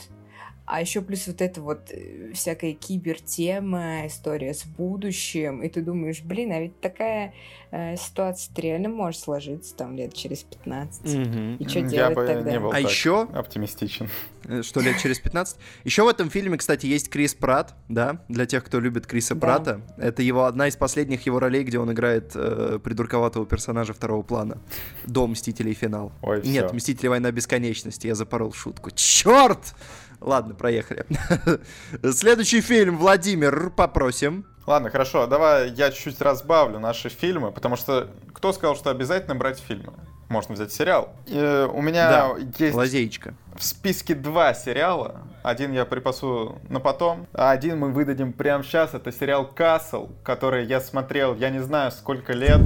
а еще плюс вот эта вот э, всякая кибертема, история с будущим, и ты думаешь, блин, а ведь такая э, ситуация реально может сложиться там лет через 15. Mm-hmm. И что Я делать бы тогда? не был А так еще- оптимистичен. Э, Что лет через 15. Еще в этом фильме, кстати, есть Крис Пратт, да, для тех, кто любит Криса Да. Пратта. Это его одна из последних его ролей, где он играет э, придурковатого персонажа второго плана. До Мстителей финал. Ой, Нет, всё. Мстители Война Бесконечности, я запорол шутку. Черт! Ладно, проехали. Следующий фильм, Владимир, попросим. Ладно, хорошо, давай я чуть-чуть разбавлю наши фильмы, потому что кто сказал, что обязательно брать фильмы? Можно взять сериал. Э, у меня Да, есть Лазеечка. в списке два сериала. Один я припасу на потом, а один мы выдадим прямо сейчас. Это сериал «Касл», который я смотрел, я не знаю, сколько лет.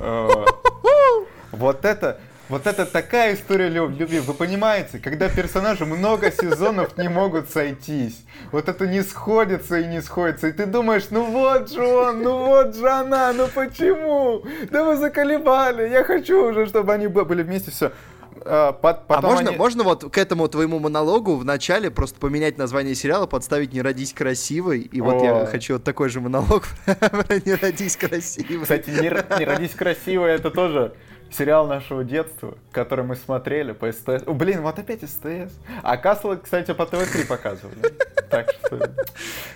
Э, Вот это... Вот это такая история лю- любви, вы понимаете, когда персонажи много сезонов не могут сойтись. Вот это не сходится и не сходится. И ты думаешь, ну вот же он, ну вот же она, ну почему? Да вы заколебали, я хочу уже, чтобы они бы- были вместе, все. а можно, они- можно вот к этому твоему монологу в начале просто поменять название сериала, подставить «Не родись красивой», и вот О. я хочу вот такой же монолог про «Не родись красивой». Кстати, не, родись красиво, это тоже сериал нашего детства, который мы смотрели по СТС. О, блин, вот опять СТС. А Касл, кстати, по ТВ-3 показывали. Так что...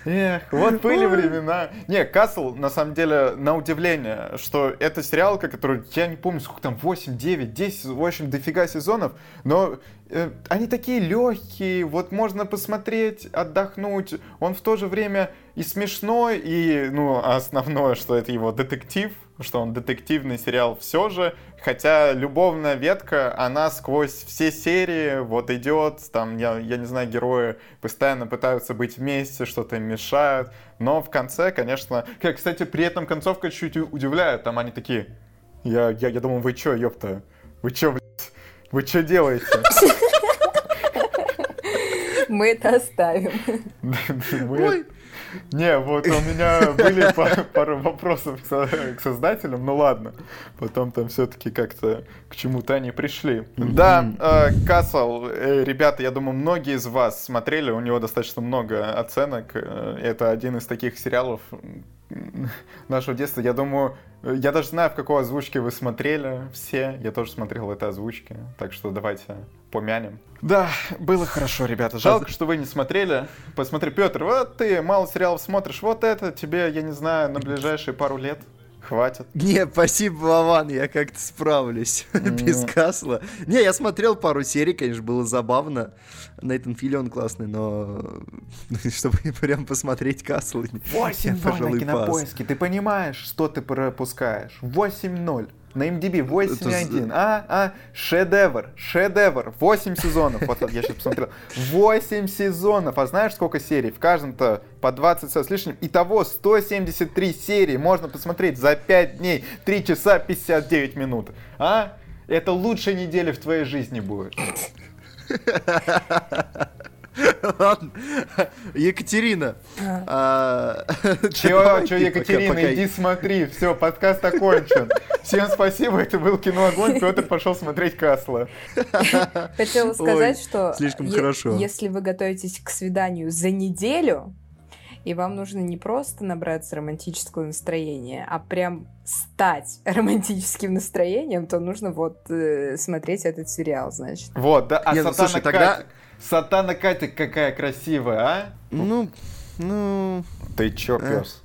Эх, вот были времена. Не, Касл, на самом деле, на удивление, что это сериал, который, я не помню, сколько там, 8, 9, 10, в общем, дофига сезонов, но э, они такие легкие, вот можно посмотреть, отдохнуть. Он в то же время и смешной, и, ну, основное, что это его детектив, что он детективный сериал все же, хотя любовная ветка, она сквозь все серии вот идет, там, я, я не знаю, герои постоянно пытаются быть вместе, что-то им мешают, но в конце, конечно, как, кстати, при этом концовка чуть удивляет, там они такие, я, я, я думал, вы чё, ёпта, вы чё, блядь, вы чё делаете? Мы это оставим. Не, вот у меня были па- пару вопросов к со- к создателям, ну ладно. Потом там все-таки как-то к чему-то они пришли. Да, э, Касл, э, ребята, я думаю, многие из вас смотрели, у него достаточно много оценок. Э, Это один из таких сериалов нашего детства. Я думаю, э, я даже знаю, в какой озвучке вы смотрели все. Я тоже смотрел этой озвучке. Так что давайте помянем. Да, было хорошо, ребята. Жалко, что вы не смотрели. Посмотри, Петр, вот ты мало сериалов смотришь. Вот это тебе, я не знаю, на ближайшие пару лет хватит. Не, спасибо, Вован, я как-то справлюсь без Касла. Не, я смотрел пару серий, конечно, было забавно. Нейтан Филлион классный, но чтобы прям посмотреть Касл, я, 8-0 на кинопоиске. Ты понимаешь, что ты пропускаешь? 8-0. На MDB 8.1. А, а, шедевр, шедевр. 8 сезонов. Вот я сейчас посмотрел. 8 сезонов. А знаешь, сколько серий? В каждом-то по 20 с лишним. Итого 173 серии можно посмотреть за 5 дней. 3 часа 59 минут. А? Это лучшая неделя в твоей жизни будет. Ладно. Екатерина. а, давай чё, ты Екатерина, иди смотри, все, подкаст окончен. Всем спасибо, это был Кино Огонь, Петр пошел смотреть Касла. Хотела сказать, что слишком хорошо. если вы готовитесь к свиданию за неделю, и вам нужно не просто набраться романтического настроения, а прям стать романтическим настроением, то нужно вот э, смотреть этот сериал, значит. Вот, да, а Не, ну, слушай, тогда- Катя, Сатана Катя какая красивая, а? Ну, ну... Ты чё, Э. пес?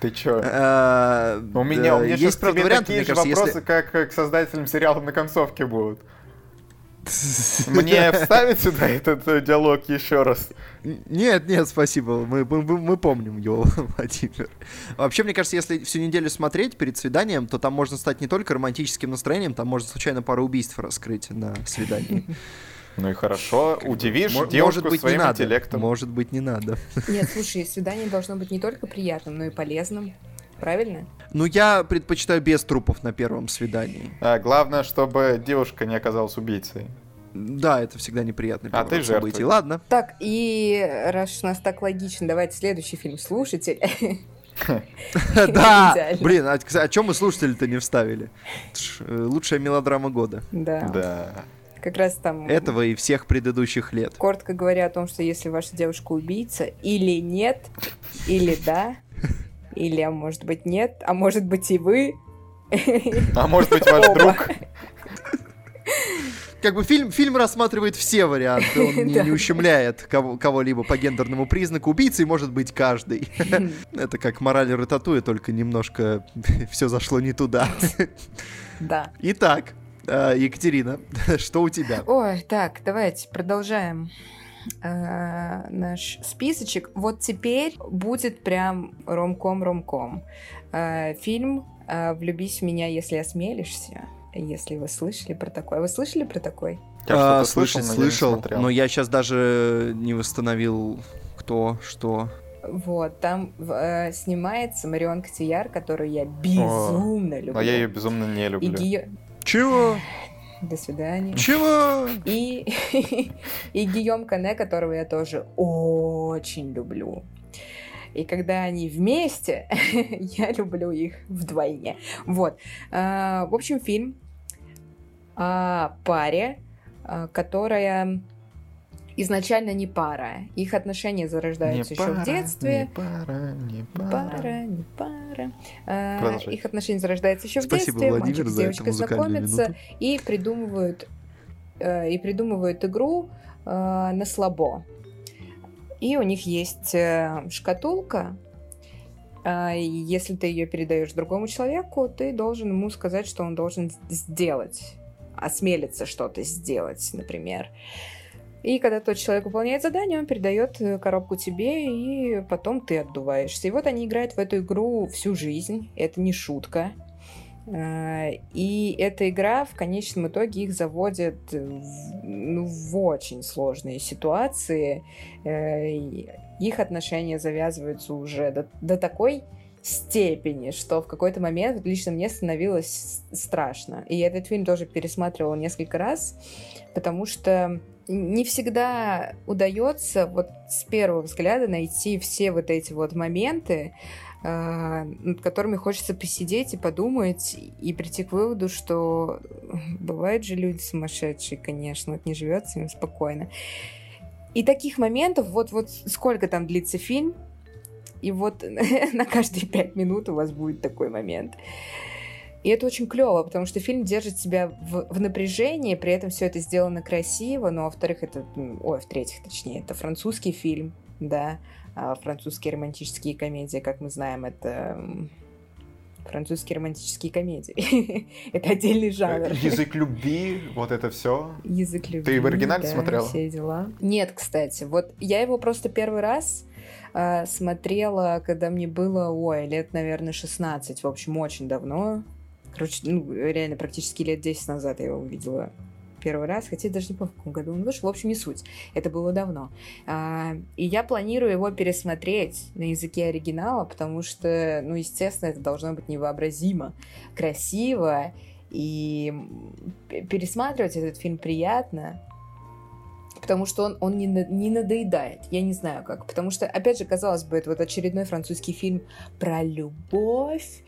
Ты чё? а, У меня, да, у меня есть, сейчас правда, тебе варианты, такие мне же кажется, вопросы, если... как э, к создателям сериала на концовке будут. Мне вставить сюда этот диалог еще раз? Нет, нет, спасибо. Мы, мы, мы помним его, Владимир. Вообще, мне кажется, если всю неделю смотреть перед свиданием, то там можно стать не только романтическим настроением, там можно случайно пару убийств раскрыть на свидании. Ну и хорошо, удивишь М- девушку может быть, своим не надо. интеллектом. Может быть, не надо. Нет, слушай, свидание должно быть не только приятным, но и полезным. Правильно? Ну, я предпочитаю без трупов на первом свидании. А, главное, чтобы девушка не оказалась убийцей. Да, это всегда неприятно. А ты жертвуй. Ладно. Так, и раз уж у нас так логично, давайте следующий фильм «Слушатель». Да! Блин, а, а чем мы слушатели-то не вставили? Э, Лучшая мелодрама года. Да. Да. Как раз там... Этого и всех предыдущих лет. Коротко говоря о том, что если ваша девушка убийца, или нет, или да, или, а может быть, нет, а может быть, и вы. А может быть, ваш Оба. друг? Как бы фильм, фильм рассматривает все варианты, он не, не ущемляет кого- кого-либо по гендерному признаку. Убийцей может быть каждый. Это как мораль Рататуя, только немножко все зашло не туда. Да. Итак, Екатерина, что у тебя? Ой, так, давайте продолжаем э, наш списочек. Вот теперь будет прям ромком-ромком. Э, фильм э, «Влюбись в меня, если осмелишься». Если вы слышали про такой. Вы слышали про такой? Я А, слышал, слышать но я слышал, но я сейчас даже не восстановил кто, что. Вот, там э, снимается Марион Котияр, которую я безумно люблю. Но я ее безумно не И люблю. Чего? До свидания. Чего? И, и Гийом Кане, которого я тоже очень люблю. И когда они вместе, я люблю их вдвойне. Вот. А, В общем, фильм о паре, а, которая изначально не пара. Их отношения зарождаются еще в детстве. Не пара, не пара. Пара, не пара. А. Их отношения зарождаются еще в детстве. Владимир, Мальчик с девочкой знакомятся минуту. и придумывают э, и придумывают игру э, на слабо. И у них есть э, шкатулка. если ты ее передаешь другому человеку, ты должен ему сказать, что он должен сделать, осмелиться что-то сделать, например. И когда тот человек выполняет задание, он передает э, коробку тебе, и потом ты отдуваешься. И вот они играют в эту игру всю жизнь. Это не шутка. Э, И эта игра в конечном итоге их заводит в, ну, в очень сложные ситуации. Э, Их отношения завязываются уже до, до такой степени, что в какой-то момент лично мне становилось страшно. И этот фильм тоже пересматривала несколько раз, потому что не всегда удается вот с первого взгляда найти все вот эти вот моменты, а, над которыми хочется посидеть и подумать, и прийти к выводу, что бывают же люди сумасшедшие, конечно, вот не живется им спокойно. И таких моментов, вот, вот сколько там длится фильм, и вот на каждые пять минут у вас будет такой момент. И это очень клево, потому что фильм держит себя в, в напряжении, при этом все это сделано красиво, но во-вторых, это, ой, в-третьих, точнее, это французский фильм, да, а французские романтические комедии, как мы знаем, это французские романтические комедии. это отдельный жанр. Э, Язык любви, вот это все. Язык любви. Ты в оригинале да, смотрела? Все дела. Нет, кстати. Вот я его просто первый раз а, смотрела, когда мне было, ой, лет, наверное, 16. В общем, очень давно. Короче, ну, реально, практически лет 10 назад я его увидела первый раз, хотя я даже не помню, в каком году он вышел. В общем, не суть. Это было давно. А, и я планирую его пересмотреть на языке оригинала, потому что, ну, естественно, это должно быть невообразимо красиво, и пересматривать этот фильм приятно, потому что он, он не, не надоедает. Я не знаю как. Потому что, опять же, казалось бы, это вот очередной французский фильм про любовь,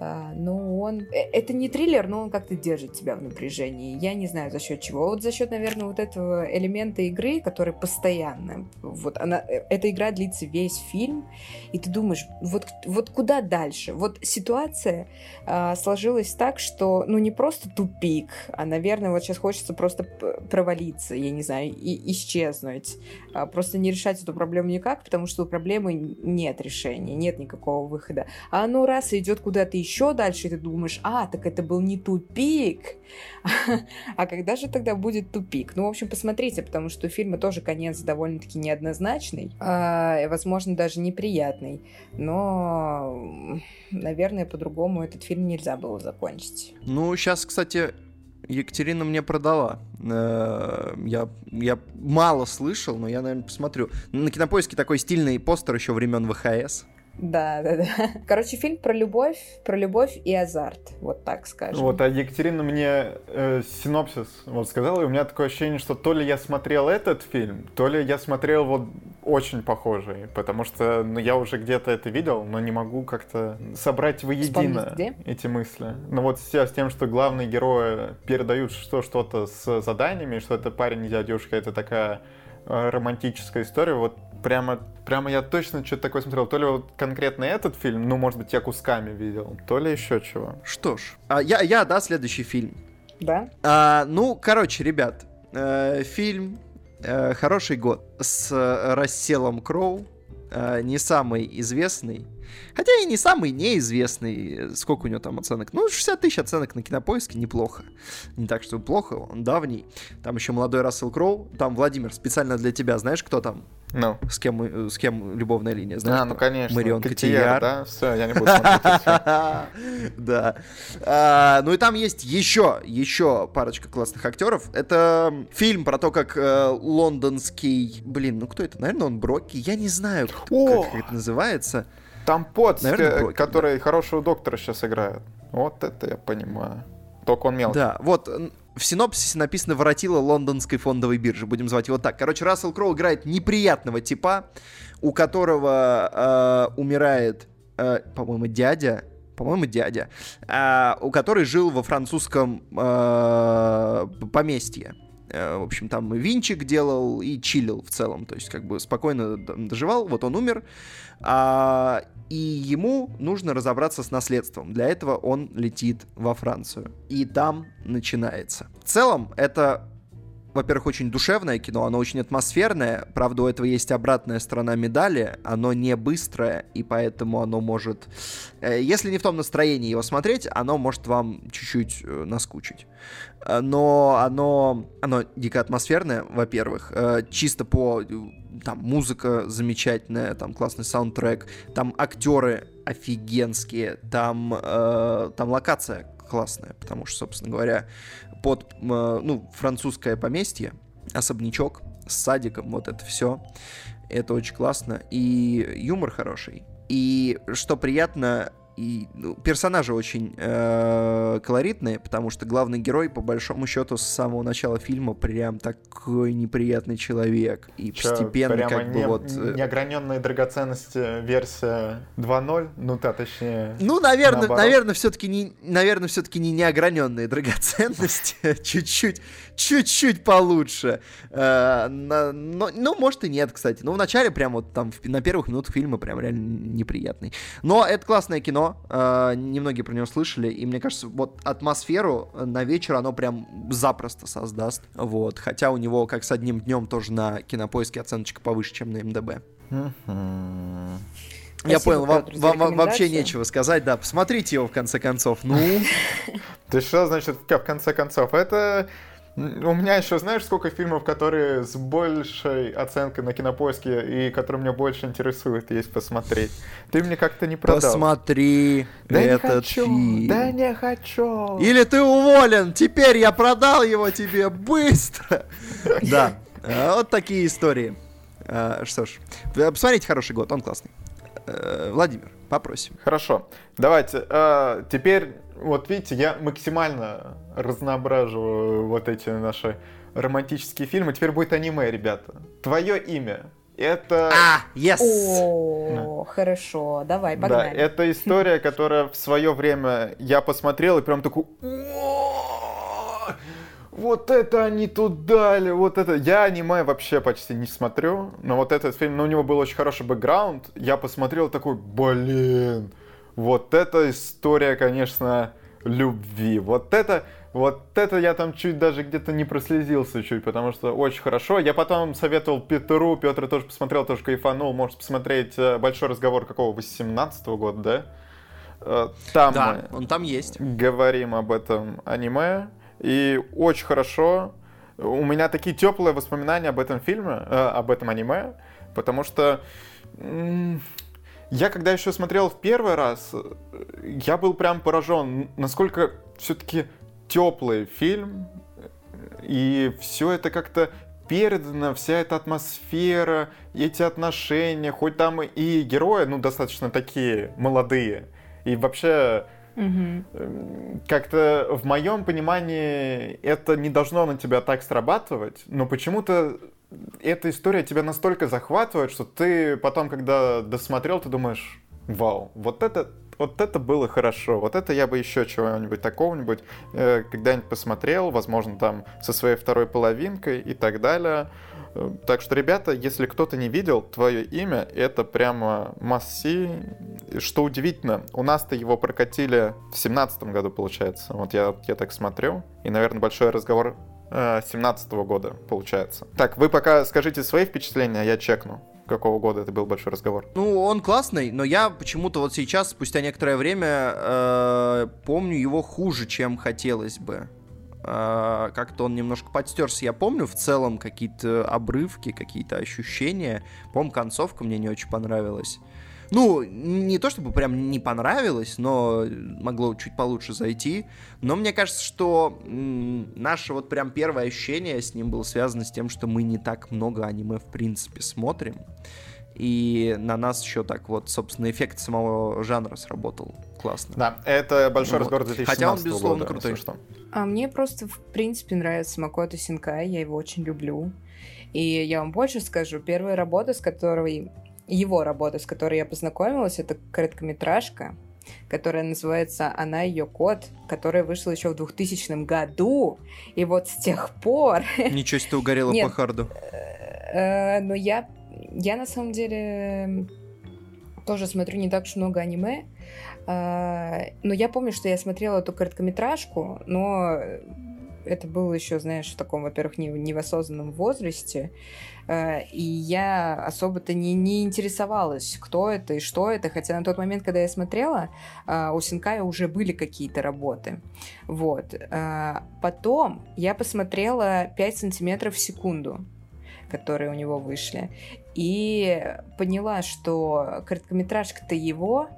но он... э, Это не триллер, но он как-то держит тебя в напряжении. Я не знаю за счет чего. Вот за счет, наверное, вот этого элемента игры, который постоянно... Вот она... э, Эта игра длится весь фильм, и ты думаешь, вот, вот куда дальше? Вот ситуация а, сложилась так, что, ну, не просто тупик, а, наверное, вот сейчас хочется просто провалиться, я не знаю, и, исчезнуть. А, просто не решать эту проблему никак, потому что у проблемы нет решения, нет никакого выхода. А оно раз и идет куда-то еще дальше, и ты думаешь, а, так это был не тупик. А когда же тогда будет тупик? Ну, в общем, посмотрите, потому что у фильма тоже конец довольно-таки неоднозначный, а, возможно, даже неприятный. Но, наверное, по-другому этот фильм нельзя было закончить. Ну, сейчас, кстати, Екатерина мне продала. Э, я, я мало слышал, но я, наверное, посмотрю. На кинопоиске такой стильный постер еще времен ВХС. Да, да, да. Короче, фильм про любовь, про любовь и азарт, вот так скажем. Вот, а Екатерина мне э, синопсис вот сказала, и у меня такое ощущение, что то ли я смотрел этот фильм, то ли я смотрел вот очень похожий, потому что ну, я уже где-то это видел, но не могу как-то собрать воедино эти мысли. Ну вот с, с тем, что главные герои передают что, что-то с заданиями, что это парень и дядюшка, это такая романтическая история, вот прямо, прямо я точно что-то такое смотрел. То ли вот конкретно этот фильм, ну, может быть, я кусками видел, то ли еще чего. Что ж, а, я, я, да, следующий фильм. Да? А, ну, короче, ребят, э, фильм э, «Хороший год» с э, Расселом Кроу, э, не самый известный, Хотя и не самый неизвестный. Сколько у него там оценок? Ну, 60 тысяч оценок на кинопоиске, неплохо. Не так, что плохо, он давний. Там еще молодой Рассел Кроу. Там Владимир, специально для тебя, знаешь, кто там? Ну. С кем, э, с кем любовная линия, знаешь? А, ну, конечно. Марион Котияр. да? Все, я не буду смотреть. Да. А, ну и там есть еще, еще парочка классных актеров. Это фильм про то, как э, лондонский... Блин, ну кто это? Наверное, он Брокки. Я не знаю, как это называется. Там Потс, Наверное, который да. хорошего доктора сейчас играет. Вот это я понимаю. Только он мелкий. Да, вот в синопсисе написано «Воротила лондонской фондовой биржи». Будем звать его так. Короче, Рассел Кроу играет неприятного типа, у которого э, умирает, э, по-моему, дядя, по-моему, дядя, э, у который жил во французском э, поместье. Э, в общем, там винчик делал и чилил в целом. То есть, как бы спокойно доживал. Вот он умер. А, и ему нужно разобраться с наследством. Для этого он летит во Францию. И там начинается. В целом, это во-первых, очень душевное кино, оно очень атмосферное. Правда, у этого есть обратная сторона медали. Оно не быстрое, и поэтому оно может... Э, если не в том настроении его смотреть, оно может вам чуть-чуть э, наскучить. Э, но оно, оно дико атмосферное, во-первых. Чисто по... Там музыка замечательная, там классный саундтрек, там актеры офигенские, там, там локация классная, потому что, собственно говоря, под, э, ну, французское поместье, особнячок с садиком, вот это все. Это очень классно. И юмор хороший. И что приятно, и ну, персонажи очень э, колоритные, потому что главный герой, по большому счету, с самого начала фильма прям такой неприятный человек. И Че, постепенно как не, бы вот... Э, неограненные драгоценности версия 2.0, ну да, точнее... Ну, наверное, наоборот. наверное, все-таки не, наверное, все-таки не неограненные драгоценности, чуть-чуть, чуть-чуть получше. Э, но, ну, может и нет, кстати. Ну, в начале прям вот там на первых минутах фильма прям реально неприятный. Но это классное кино, э, немногие про него слышали, и мне кажется, вот атмосферу на вечер оно прям запросто создаст, вот, хотя у него, как с одним днем, тоже на кинопоиске оценочка повыше, чем на МДБ. Я понял, вам, вам вообще нечего сказать, да, посмотрите его в конце концов, ну. Ты что значит в конце концов? Это у меня еще, знаешь, сколько фильмов, которые с большей оценкой на кинопоиске и которые меня больше интересуют, есть посмотреть. Ты мне как-то не продал. Посмотри да этот не хочу, фильм. Да не хочу. Или ты уволен, теперь я продал его тебе быстро. Да, э, вот такие истории. Э, что ж, посмотрите «Хороший год», он классный. Э, Владимир, попросим. Хорошо, давайте. Теперь вот видите, я максимально разноображиваю вот эти наши романтические фильмы. Теперь будет аниме, ребята. Твое имя. Это... А, yes! О, да. хорошо, давай, погнали. Да, это история, которая в свое время я посмотрел и прям такой... Вот это они тут дали, вот это. Я аниме вообще почти не смотрю, но вот этот фильм, ну, у него был очень хороший бэкграунд. Я посмотрел такой, блин, вот эта история, конечно, любви. Вот это, вот это я там чуть даже где-то не прослезился чуть, потому что очень хорошо. Я потом советовал Петру, Петр тоже посмотрел, тоже кайфанул. Может посмотреть э, большой разговор какого 18 года, да? Э, там да, он там есть. Говорим об этом аниме. И очень хорошо. У меня такие теплые воспоминания об этом фильме, э, об этом аниме, потому что я когда еще смотрел в первый раз, я был прям поражен, насколько все-таки теплый фильм, и все это как-то передано, вся эта атмосфера, эти отношения, хоть там и герои, ну, достаточно такие молодые, и вообще Угу. Как-то в моем понимании это не должно на тебя так срабатывать, но почему-то эта история тебя настолько захватывает, что ты потом, когда досмотрел, ты думаешь, вау, вот это, вот это было хорошо, вот это я бы еще чего-нибудь такого-нибудь э, когда-нибудь посмотрел, возможно, там со своей второй половинкой и так далее. Так что, ребята, если кто-то не видел, твое имя это прямо масси. Что удивительно, у нас-то его прокатили в семнадцатом году, получается. Вот я, я так смотрю. И, наверное, большой разговор 17 -го года, получается. Так, вы пока скажите свои впечатления, я чекну какого года это был большой разговор? Ну, он классный, но я почему-то вот сейчас, спустя некоторое время, э, помню его хуже, чем хотелось бы. Э, как-то он немножко подстерся. Я помню в целом какие-то обрывки, какие-то ощущения. Помню, концовка мне не очень понравилась. Ну, не то чтобы прям не понравилось, но могло чуть получше зайти. Но мне кажется, что наше вот прям первое ощущение с ним было связано с тем, что мы не так много аниме в принципе смотрим. И на нас еще так вот, собственно, эффект самого жанра сработал классно. Да, это большой вот. разбор 2017 Хотя он, безусловно, года, крутой. Что. А мне просто, в принципе, нравится Макото Синкай, я его очень люблю. И я вам больше скажу, первая работа, с которой его работа, с которой я познакомилась, это короткометражка, которая называется «Она ее кот», которая вышла еще в 2000 году, и вот с тех пор... Ничего себе, ты угорела по харду. Э, но я, я на самом деле тоже смотрю не так уж много аниме, э, но я помню, что я смотрела эту короткометражку, но это было еще, знаешь, в таком, во-первых, не, не в осознанном возрасте, э, и я особо-то не, не интересовалась, кто это и что это, хотя на тот момент, когда я смотрела, э, у Синкая уже были какие-то работы. Вот. Э, потом я посмотрела 5 сантиметров в секунду которые у него вышли. И поняла, что короткометражка-то его,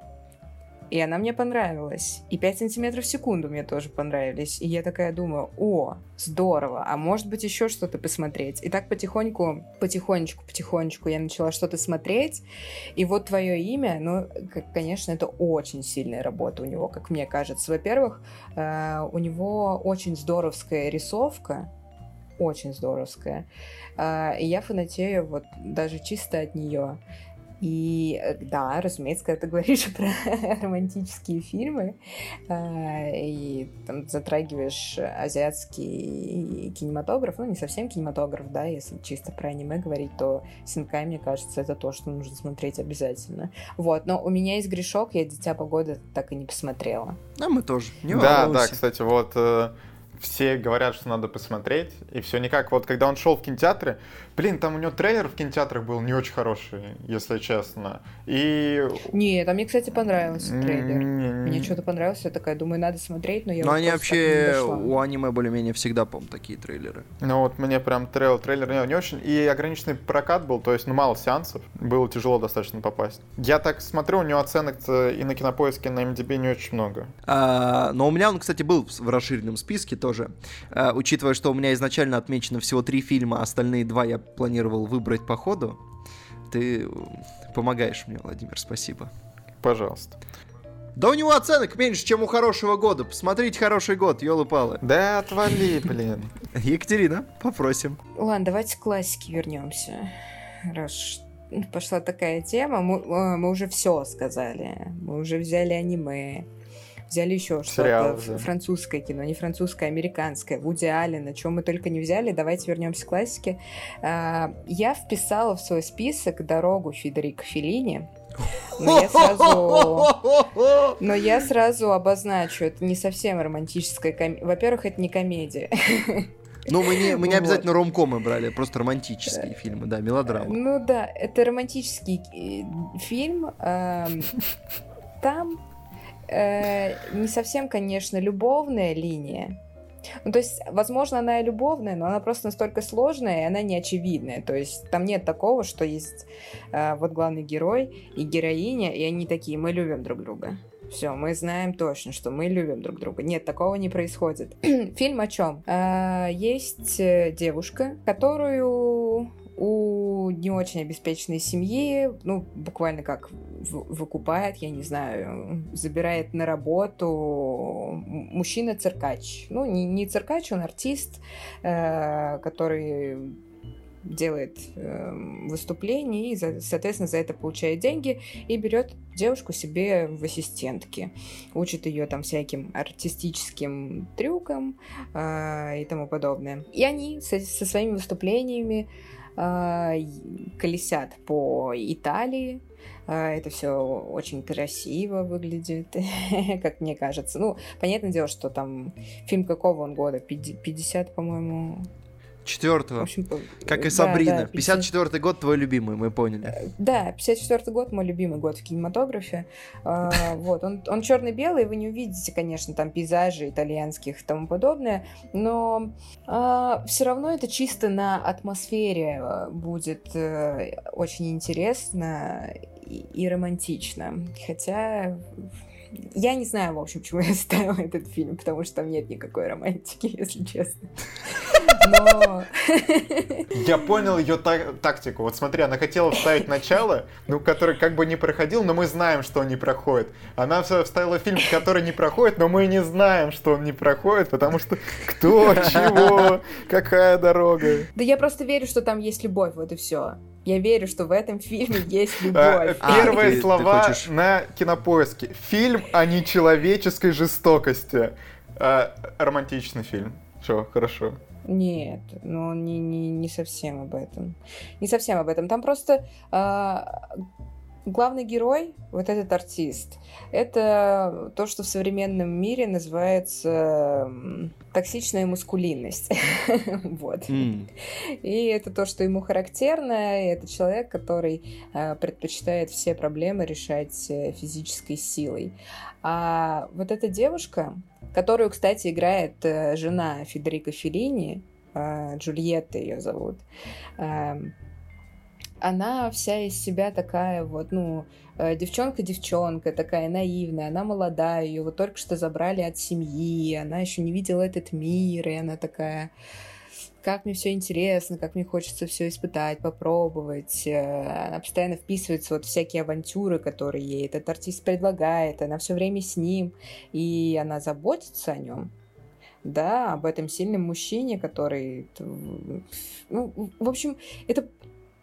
и она мне понравилась. И 5 сантиметров в секунду мне тоже понравились. И я такая думаю, о, здорово, а может быть еще что-то посмотреть. И так потихоньку, потихонечку, потихонечку я начала что-то смотреть. И вот твое имя, ну, конечно, это очень сильная работа у него, как мне кажется. Во-первых, э, у него очень здоровская рисовка, очень здоровская. Э, и я фанатею вот даже чисто от нее. И э, да, разумеется, когда ты говоришь про романтические фильмы э, и там затрагиваешь азиатский кинематограф, ну не совсем кинематограф, да, если чисто про аниме говорить, то Синкай, мне кажется, это то, что нужно смотреть обязательно. Вот, но у меня есть грешок, я «Дитя погоды» так и не посмотрела. А мы тоже, не Да, да, кстати, вот э, все говорят, что надо посмотреть, и все никак. Вот когда он шел в кинотеатре, Блин, там у него трейлер в кинотеатрах был не очень хороший, если честно. И... Не, там мне, кстати, понравился трейлер. Мне что-то понравилось, я такая, думаю, надо смотреть, но я Но они вообще у аниме более-менее всегда, по-моему, такие трейлеры. Ну вот мне прям трейл, трейлер не, не очень. И ограниченный прокат был, то есть, ну, мало сеансов. Было тяжело достаточно попасть. Я так смотрю, у него оценок и на кинопоиске, и на MDB не очень много. А, но у меня он, кстати, был в расширенном списке тоже. А, учитывая, что у меня изначально отмечено всего три фильма, а остальные два я планировал выбрать по ходу. Ты помогаешь мне, Владимир, спасибо. Пожалуйста. Да у него оценок меньше, чем у хорошего года. Посмотрите хороший год, елы-палы. Да отвали, блин. Екатерина, попросим. Ладно, давайте к классике вернемся. Раз пошла такая тема, мы, э, мы уже все сказали. Мы уже взяли аниме, взяли еще что-то, да. французское кино, не французское, а американское, Вуди Аллен, о чем мы только не взяли. Давайте вернемся к классике. А, я вписала в свой список «Дорогу» Федерико Феллини. Но я сразу, но я сразу обозначу, это не совсем романтическая комедия. Во-первых, это не комедия. Ну, мы не, мы не обязательно вот. ромкомы брали, просто романтические фильмы, да, мелодрамы. Ну да, это романтический э, фильм. Эм, там э, не совсем, конечно, любовная линия. Ну, то есть, возможно, она и любовная, но она просто настолько сложная, и она не очевидная. То есть, там нет такого, что есть э, вот главный герой и героиня, и они такие, мы любим друг друга. Все, мы знаем точно, что мы любим друг друга. Нет, такого не происходит. Фильм о чем? А, есть э, девушка, которую у не очень обеспеченной семьи, ну, буквально как выкупает, я не знаю, забирает на работу мужчина-циркач. Ну, не, не циркач, он артист, э, который делает э, выступление и, за, соответственно, за это получает деньги и берет девушку себе в ассистентки. Учит ее там всяким артистическим трюкам э, и тому подобное. И они со, со своими выступлениями колесят по Италии, э, это все очень красиво выглядит, как мне кажется. Ну, понятное дело, что там фильм какого он года? 50, по-моему, Четвертого. Как и Сабрина. Да, 54 год твой любимый, мы поняли. Э, да, 54 год мой любимый год в кинематографе. А, вот, он, он черно-белый, вы не увидите, конечно, там пейзажи итальянских и тому подобное, но а, все равно это чисто на атмосфере э, будет э, очень интересно и романтично. Хотя я не знаю, в общем, почему я ставила этот фильм, потому что там нет никакой романтики, если честно. Но... Я понял ее та- тактику. Вот смотри, она хотела вставить начало, ну, который как бы не проходил, но мы знаем, что он не проходит. Она вставила фильм, который не проходит, но мы не знаем, что он не проходит, потому что кто, чего, какая дорога. Да я просто верю, что там есть любовь, вот и все. Я верю, что в этом фильме есть а, любовь. Первые а, слова ты хочешь... на кинопоиске. Фильм о нечеловеческой жестокости. А, романтичный фильм. Все, хорошо. Нет, ну не, не, не совсем об этом. Не совсем об этом. Там просто э, главный герой, вот этот артист, это то, что в современном мире называется токсичная мускулинность. вот. И это то, что ему характерно. И это человек, который э, предпочитает все проблемы решать э, физической силой. А вот эта девушка, которую, кстати, играет э, жена Федерико Феллини, э, Джульетта ее зовут, эм, она вся из себя такая вот, ну, э, девчонка-девчонка, такая наивная, она молодая, ее вот только что забрали от семьи, она еще не видела этот мир, и она такая, как мне все интересно, как мне хочется все испытать, попробовать. Э, она постоянно вписывается вот всякие авантюры, которые ей этот артист предлагает, она все время с ним, и она заботится о нем да, об этом сильном мужчине, который... Ну, в общем, это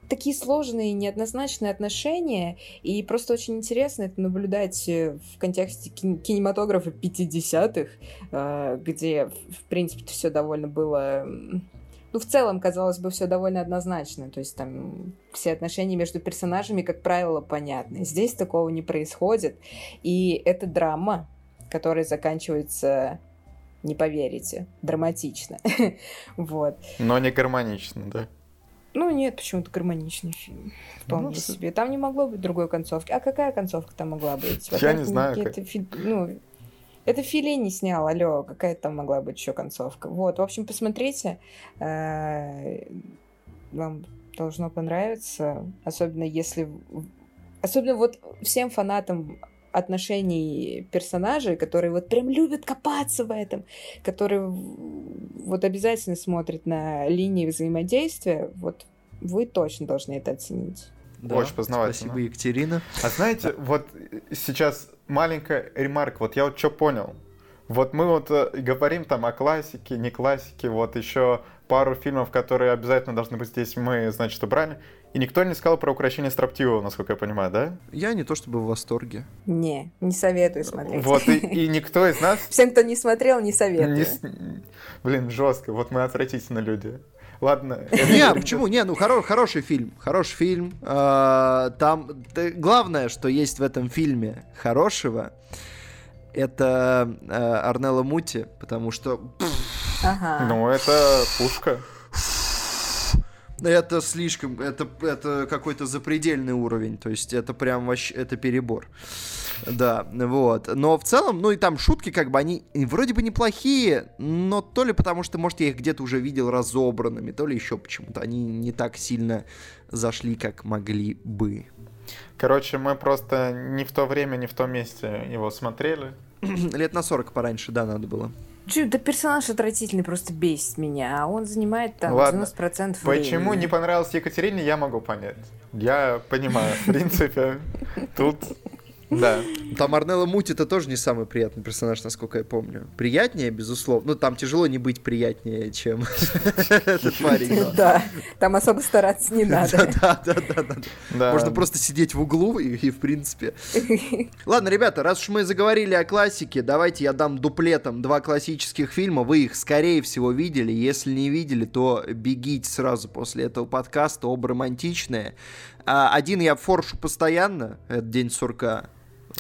такие сложные, неоднозначные отношения, и просто очень интересно это наблюдать э, в контексте кинематографа 50-х, э, где, в принципе, все довольно было... Ну, в целом, казалось бы, все довольно однозначно. То есть там все отношения между персонажами, как правило, понятны. Здесь такого не происходит. И это драма, которая заканчивается не поверите, драматично. вот. Но не гармонично, да? Ну, нет, почему-то гармоничный фильм. Вполне ну, себе. Там не могло быть другой концовки. А какая концовка там могла быть? Я не знаю. Как... Фи... Ну, это Филе не снял, алло, какая там могла быть еще концовка. Вот, в общем, посмотрите. Э, вам должно понравиться. Особенно если... Особенно вот всем фанатам отношений персонажей, которые вот прям любят копаться в этом, которые вот обязательно смотрят на линии взаимодействия, вот вы точно должны это оценить. Да, Очень познавательно. Спасибо, Екатерина. А знаете, вот сейчас маленькая ремарка, вот я вот что понял. Вот мы вот э, говорим там о классике, не классике, вот еще пару фильмов, которые обязательно должны быть здесь, мы, значит, убрали. И никто не сказал про украшение строптивого, насколько я понимаю, да? Я не то чтобы в восторге. Не, не советую смотреть. Вот, и, и никто из нас... Всем, кто не смотрел, не советую. Не... Блин, жестко, вот мы отвратительно люди. Ладно. Не, почему? Не, ну хоро- хороший фильм. Хороший фильм. А, Там главное, что есть в этом фильме хорошего, это э, Арнелла Мути, потому что Ага. Ну, это пушка. это слишком, это, это какой-то запредельный уровень, то есть это прям вообще, это перебор. Да, вот. Но в целом, ну и там шутки, как бы, они вроде бы неплохие, но то ли потому, что, может, я их где-то уже видел разобранными, то ли еще почему-то они не так сильно зашли, как могли бы. Короче, мы просто не в то время, не в том месте его смотрели. Лет на 40 пораньше, да, надо было. Чё, да персонаж отвратительный, просто бесит меня. А он занимает там Ладно. 90% Почему времени. не понравилось Екатерине, я могу понять. Я понимаю, в принципе, тут... Да. Там Арнелла Мути это тоже не самый приятный персонаж, насколько я помню. Приятнее, безусловно. Ну, там тяжело не быть приятнее, чем этот парень. Да, там особо стараться не надо. да, да, да, да. Можно просто сидеть в углу и, в принципе. Ладно, ребята, раз уж мы заговорили о классике, давайте я дам дуплетом два классических фильма. Вы их, скорее всего, видели. Если не видели, то бегите сразу после этого подкаста. Оба романтичные. А, один я форшу постоянно. Это День сурка.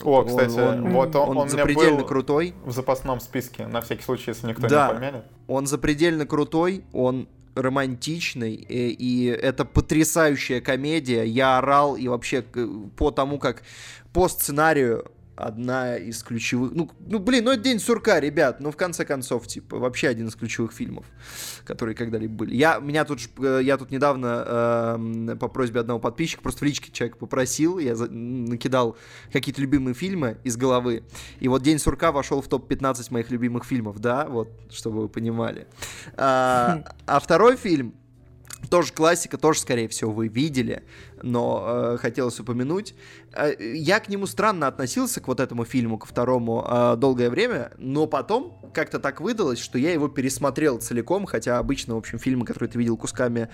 О, Он- кстати, он- вот он, Он, он запредельно был крутой. в запасном списке, на всякий случай, если никто Да. не помянет. Он запредельно крутой, он романтичный, и, и это потрясающая комедия. Я орал, и вообще к- по тому, как по сценарию одна из ключевых... Ну, ну, блин, ну это День сурка, ребят. Ну, в конце концов, типа, вообще один из ключевых фильмов, которые когда-либо были. Я, меня тут, э, я тут недавно эм, по просьбе одного подписчика, просто в личке человек попросил, я за- накидал какие-то любимые фильмы из головы. И вот День сурка вошел в топ-15 моих любимых фильмов, да, вот, чтобы вы понимали. А, а второй фильм, тоже классика, тоже, скорее всего, вы видели, но э, хотелось упомянуть. Э, я к нему странно относился, к вот этому фильму, ко второму, э, долгое время, но потом как-то так выдалось, что я его пересмотрел целиком, хотя обычно, в общем, фильмы, которые ты видел кусками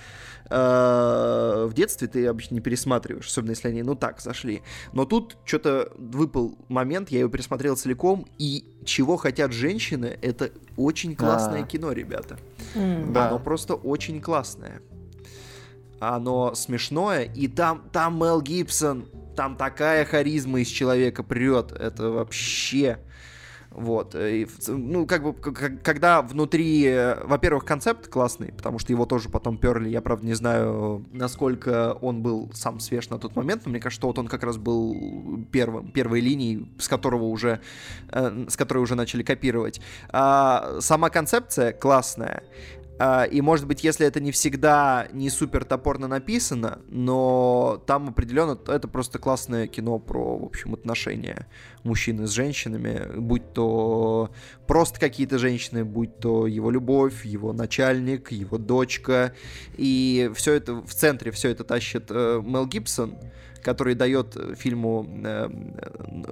э, в детстве, ты обычно не пересматриваешь, особенно если они, ну, так, зашли. Но тут что-то выпал момент, я его пересмотрел целиком, и «Чего хотят женщины» — это очень классное А. кино, ребята. Да. Оно просто очень классное. Оно смешное, и там, там Мел Гибсон, там такая харизма из человека прет, это вообще... Вот, и в ц- ну, как бы, когда внутри, э, во-первых, концепт классный, потому что его тоже потом перли, я, правда, не знаю, насколько он был сам свеж на тот момент, но мне кажется, что вот он как раз был первым, первой линией, с которого уже, э, с которой уже начали копировать. А, сама концепция классная, И, может быть, если это не всегда не супер топорно написано, но там определенно это просто классное кино про, в общем, отношения мужчины с женщинами, будь то просто какие-то женщины, будь то его любовь, его начальник, его дочка. И все это в центре, все это тащит э, Мел Гибсон, который дает э, фильму э,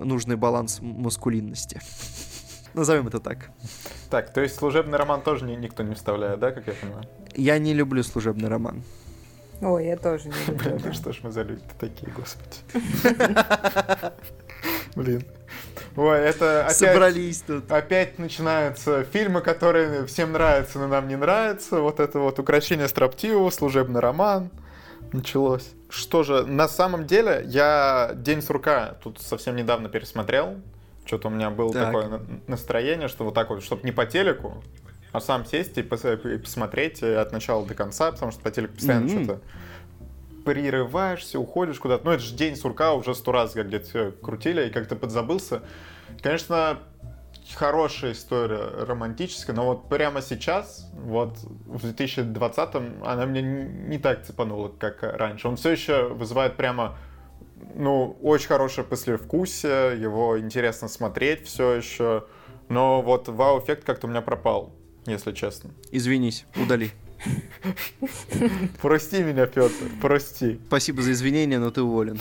нужный баланс маскулинности. Назовем это так. Так, то есть служебный роман тоже ни- никто не вставляет, да, как я понимаю? Я не люблю служебный роман. Ой, я тоже не люблю. Блин, ну что ж мы за люди такие, господи. Блин. Ой, это опять... Собрались тут. Опять начинаются фильмы, которые всем нравятся, но нам не нравятся. Вот это вот «Украшение строптивого», «Служебный роман» началось. Что же, на самом деле, я «День сурка» тут совсем недавно пересмотрел. Что-то у меня было Так. такое на- настроение, что вот так вот, чтобы не по телеку, а сам сесть и пос- и посмотреть от начала до конца, потому что по телеку постоянно Мгм. что-то прерываешься, уходишь куда-то. Ну, это же день сурка, уже сто раз как где-то крутили, и как-то подзабылся. Конечно, хорошая история, романтическая, но вот прямо сейчас, вот в 2020-м, она н- не так цепанула, как раньше. Он все еще вызывает прямо, ну, очень хорошее послевкусие, его интересно смотреть все еще, но вот вау-эффект как-то у меня пропал, если честно. Извинись, удали. Прости меня, Петр, прости. Спасибо за извинения, но ты уволен.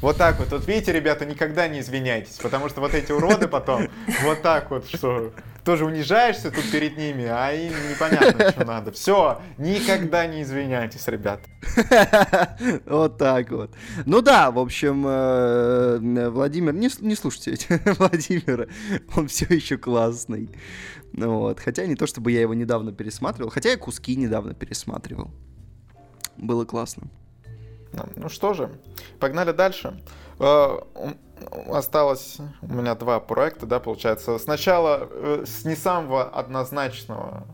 Вот так вот. Вот видите, ребята, никогда не извиняйтесь, потому что вот эти уроды потом вот так вот, что тоже унижаешься тут перед ними, а им непонятно, что надо. Все, никогда не извиняйтесь, ребят. Вот так вот. Ну да, в общем, э, Владимир, не, не слушайте Владимира, он все еще классный. Вот. Хотя не то, чтобы я его недавно пересматривал, хотя я куски недавно пересматривал. Было классно. Ну что же, погнали дальше. Э, осталось у меня два проекта, да, получается. Сначала э, с не самого однозначного,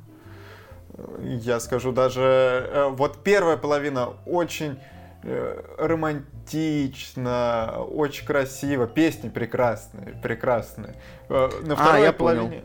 э, я скажу даже, вот первая половина очень романтично, очень красиво, песни прекрасные, прекрасные. На второй а, я половине, понял.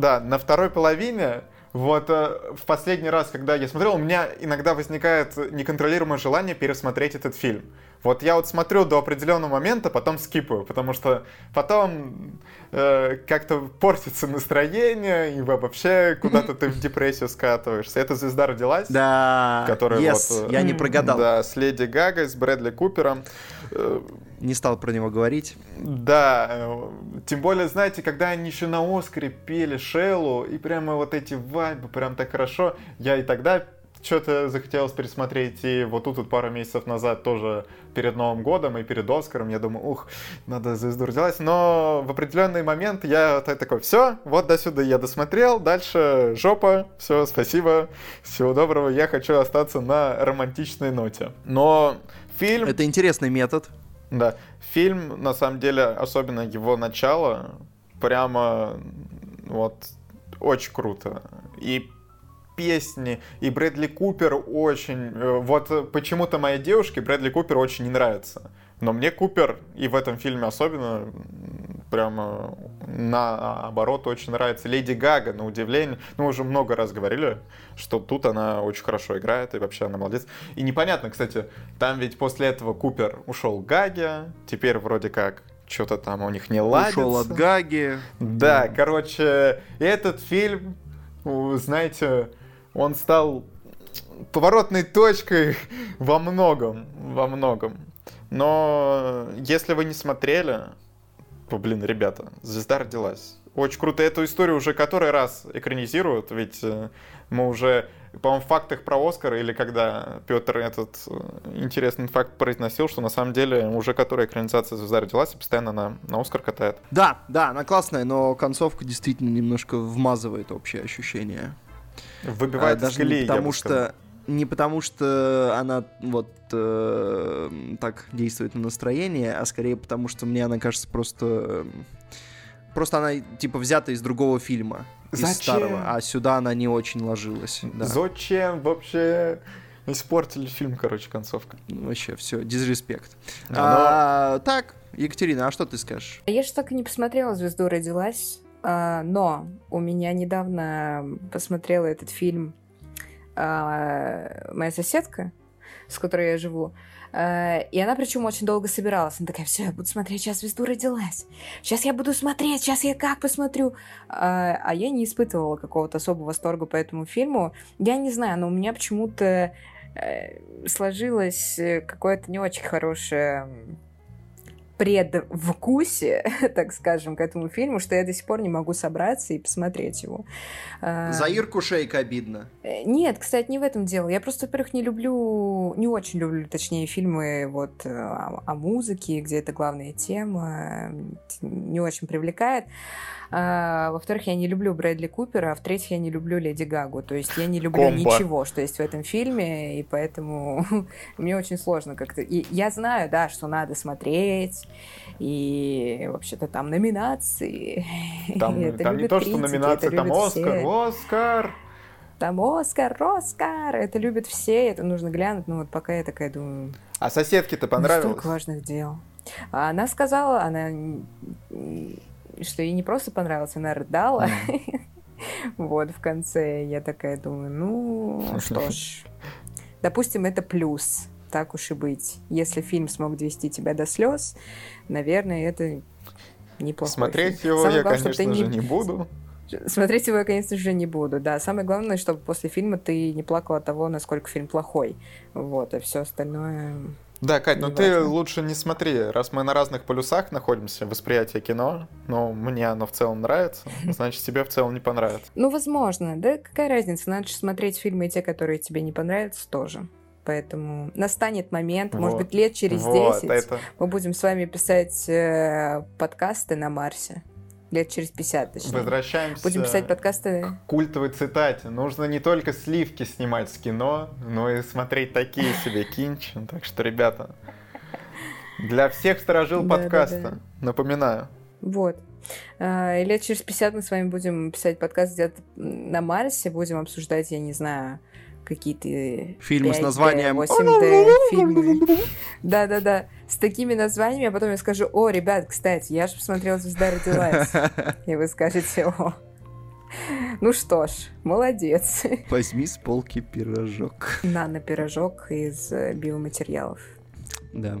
да, на второй половине вот э, в последний раз, когда я смотрел, у меня иногда возникает неконтролируемое желание пересмотреть этот фильм. Вот я вот смотрю до определенного момента, потом скипаю, потому что потом э, как-то портится настроение, и вообще куда-то ты в депрессию скатываешься. Эта звезда родилась. Да, которая yes, вот, я не прогадал. Да, с Леди Гагой, с Брэдли Купером. Э, не стал про него говорить. Да, э, тем более, знаете, когда они еще на Оскаре пели Шеллу, и прямо вот эти вайбы, прям так хорошо, я и тогда что-то захотелось пересмотреть, и вот тут вот пару месяцев назад тоже перед Новым годом и перед Оскаром, я думаю, ух, надо звезду родилась, но в определенный момент я такой, все, вот до сюда я досмотрел, дальше жопа, все, спасибо, всего доброго, я хочу остаться на романтичной ноте. Но фильм... Это интересный метод. Да, фильм, на самом деле, особенно его начало, прямо вот очень круто. И песни, и Брэдли Купер очень... Э, вот почему-то моей девушке Брэдли Купер очень не нравится. Но мне Купер, и в этом фильме особенно, прямо наоборот очень нравится. Леди Гага, на удивление, ну, уже много раз говорили, что тут она очень хорошо играет, и вообще она молодец. И непонятно, кстати, там ведь после этого Купер ушел к Гаге, теперь вроде как что-то там у них не ладится. Ушел от Гаги. Да, короче, этот фильм, знаете, он стал поворотной точкой во многом, во многом. Но если вы не смотрели, то, блин, ребята, звезда родилась. Очень круто. Эту историю уже который раз экранизируют, ведь э, мы уже, по-моему, в фактах про Оскар, или когда Петр этот э, интересный факт произносил, что на самом деле уже которая экранизация «Звезда родилась» и постоянно на, на Оскар катает. Да, да, она классная, но концовка действительно немножко вмазывает общее ощущение. Выбивает а, даже колеи, не потому что не потому что она вот э, так действует на настроение, а скорее потому что мне она кажется просто э, просто она типа взята из другого фильма, из Зачем? старого, а сюда она не очень ложилась. Да. Зачем вообще? Испортили фильм, короче, концовка. Ну, вообще, все, дизреспект. А, а, но... Так, Екатерина, а что ты скажешь? Я же так и не посмотрела «Звезду родилась». А, но у меня недавно посмотрела этот фильм а, моя соседка, с которой я живу. А, и она причем очень долго собиралась. Она такая, все, я буду смотреть, сейчас звезду родилась. Сейчас я буду смотреть, сейчас я как посмотрю. А я не испытывала какого-то особого восторга по этому фильму. Я не знаю, но у меня почему-то э, сложилось какое-то не очень хорошее предвкусе, так скажем, к этому фильму, что я до сих пор не могу собраться и посмотреть его. А, За Ирку Шейк обидно. Э, нет, кстати, не в этом дело. Я просто, во-первых, не люблю, не очень люблю, точнее, фильмы вот э, о, о музыке, где это главная тема, не очень привлекает. А, во-вторых, я не люблю Брэдли Купера, а в-третьих, я не люблю Леди Гагу. То есть я не люблю Комбо. ничего, что есть в этом фильме, и поэтому мне очень сложно как-то... И я знаю, да, что надо смотреть, и вообще-то там номинации. Там, там не то, что номинации, там Оскар, все. Оскар! Там Оскар, Оскар! Это любят все, это нужно глянуть, но вот пока я такая думаю... А соседке-то понравилось? Столько важных дел. А она сказала, она что ей не просто понравилось, она рыдала. Вот, в конце я такая думаю, ну, что ж, допустим, это плюс, так уж и быть. Если фильм смог довести тебя до слез, наверное, это неплохо. Смотреть фильм. его Самое я, главное, конечно же, не... не буду. Смотреть его я, конечно же, не буду, да. Самое главное, чтобы после фильма ты не плакал от того, насколько фильм плохой. Вот, а все остальное Да, Кать, ну ты лучше не смотри, раз мы на разных полюсах находимся, восприятие кино, но мне оно в целом нравится, значит, тебе в целом не понравится. Ну, возможно, да, какая разница, надо же смотреть фильмы те, которые тебе не понравятся, тоже. Поэтому настанет момент, вот. может быть, лет через вот, 10 это... мы будем с вами писать э, подкасты на Марсе лет через 50, точнее. Возвращаемся Будем писать подкасты. к культовой цитате. Нужно не только сливки снимать с кино, но и смотреть такие себе кинчи. Так что, ребята, для всех сторожил подкаста, напоминаю. Вот. А, и лет через 50 мы с вами будем писать подкаст где-то на Марсе, будем обсуждать, я не знаю, какие-то... Фильмы 5D, с названием... 8D фильмы. Да-да-да, с такими названиями, а потом я скажу, о, ребят, кстати, я же посмотрела «Звезда родилась». И вы скажете, о, ну что ж, молодец. Возьми с полки пирожок. Нано-пирожок из э, биоматериалов. Да.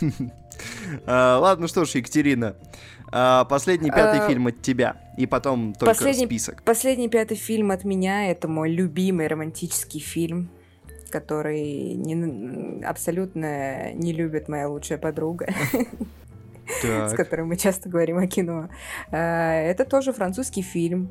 А, ладно, что ж, Екатерина, последний пятый а, фильм от тебя, и потом только последний, список. Последний пятый фильм от меня это мой любимый романтический фильм, который не, абсолютно не любит моя лучшая подруга. с которой мы часто говорим о кино. А, это тоже французский фильм.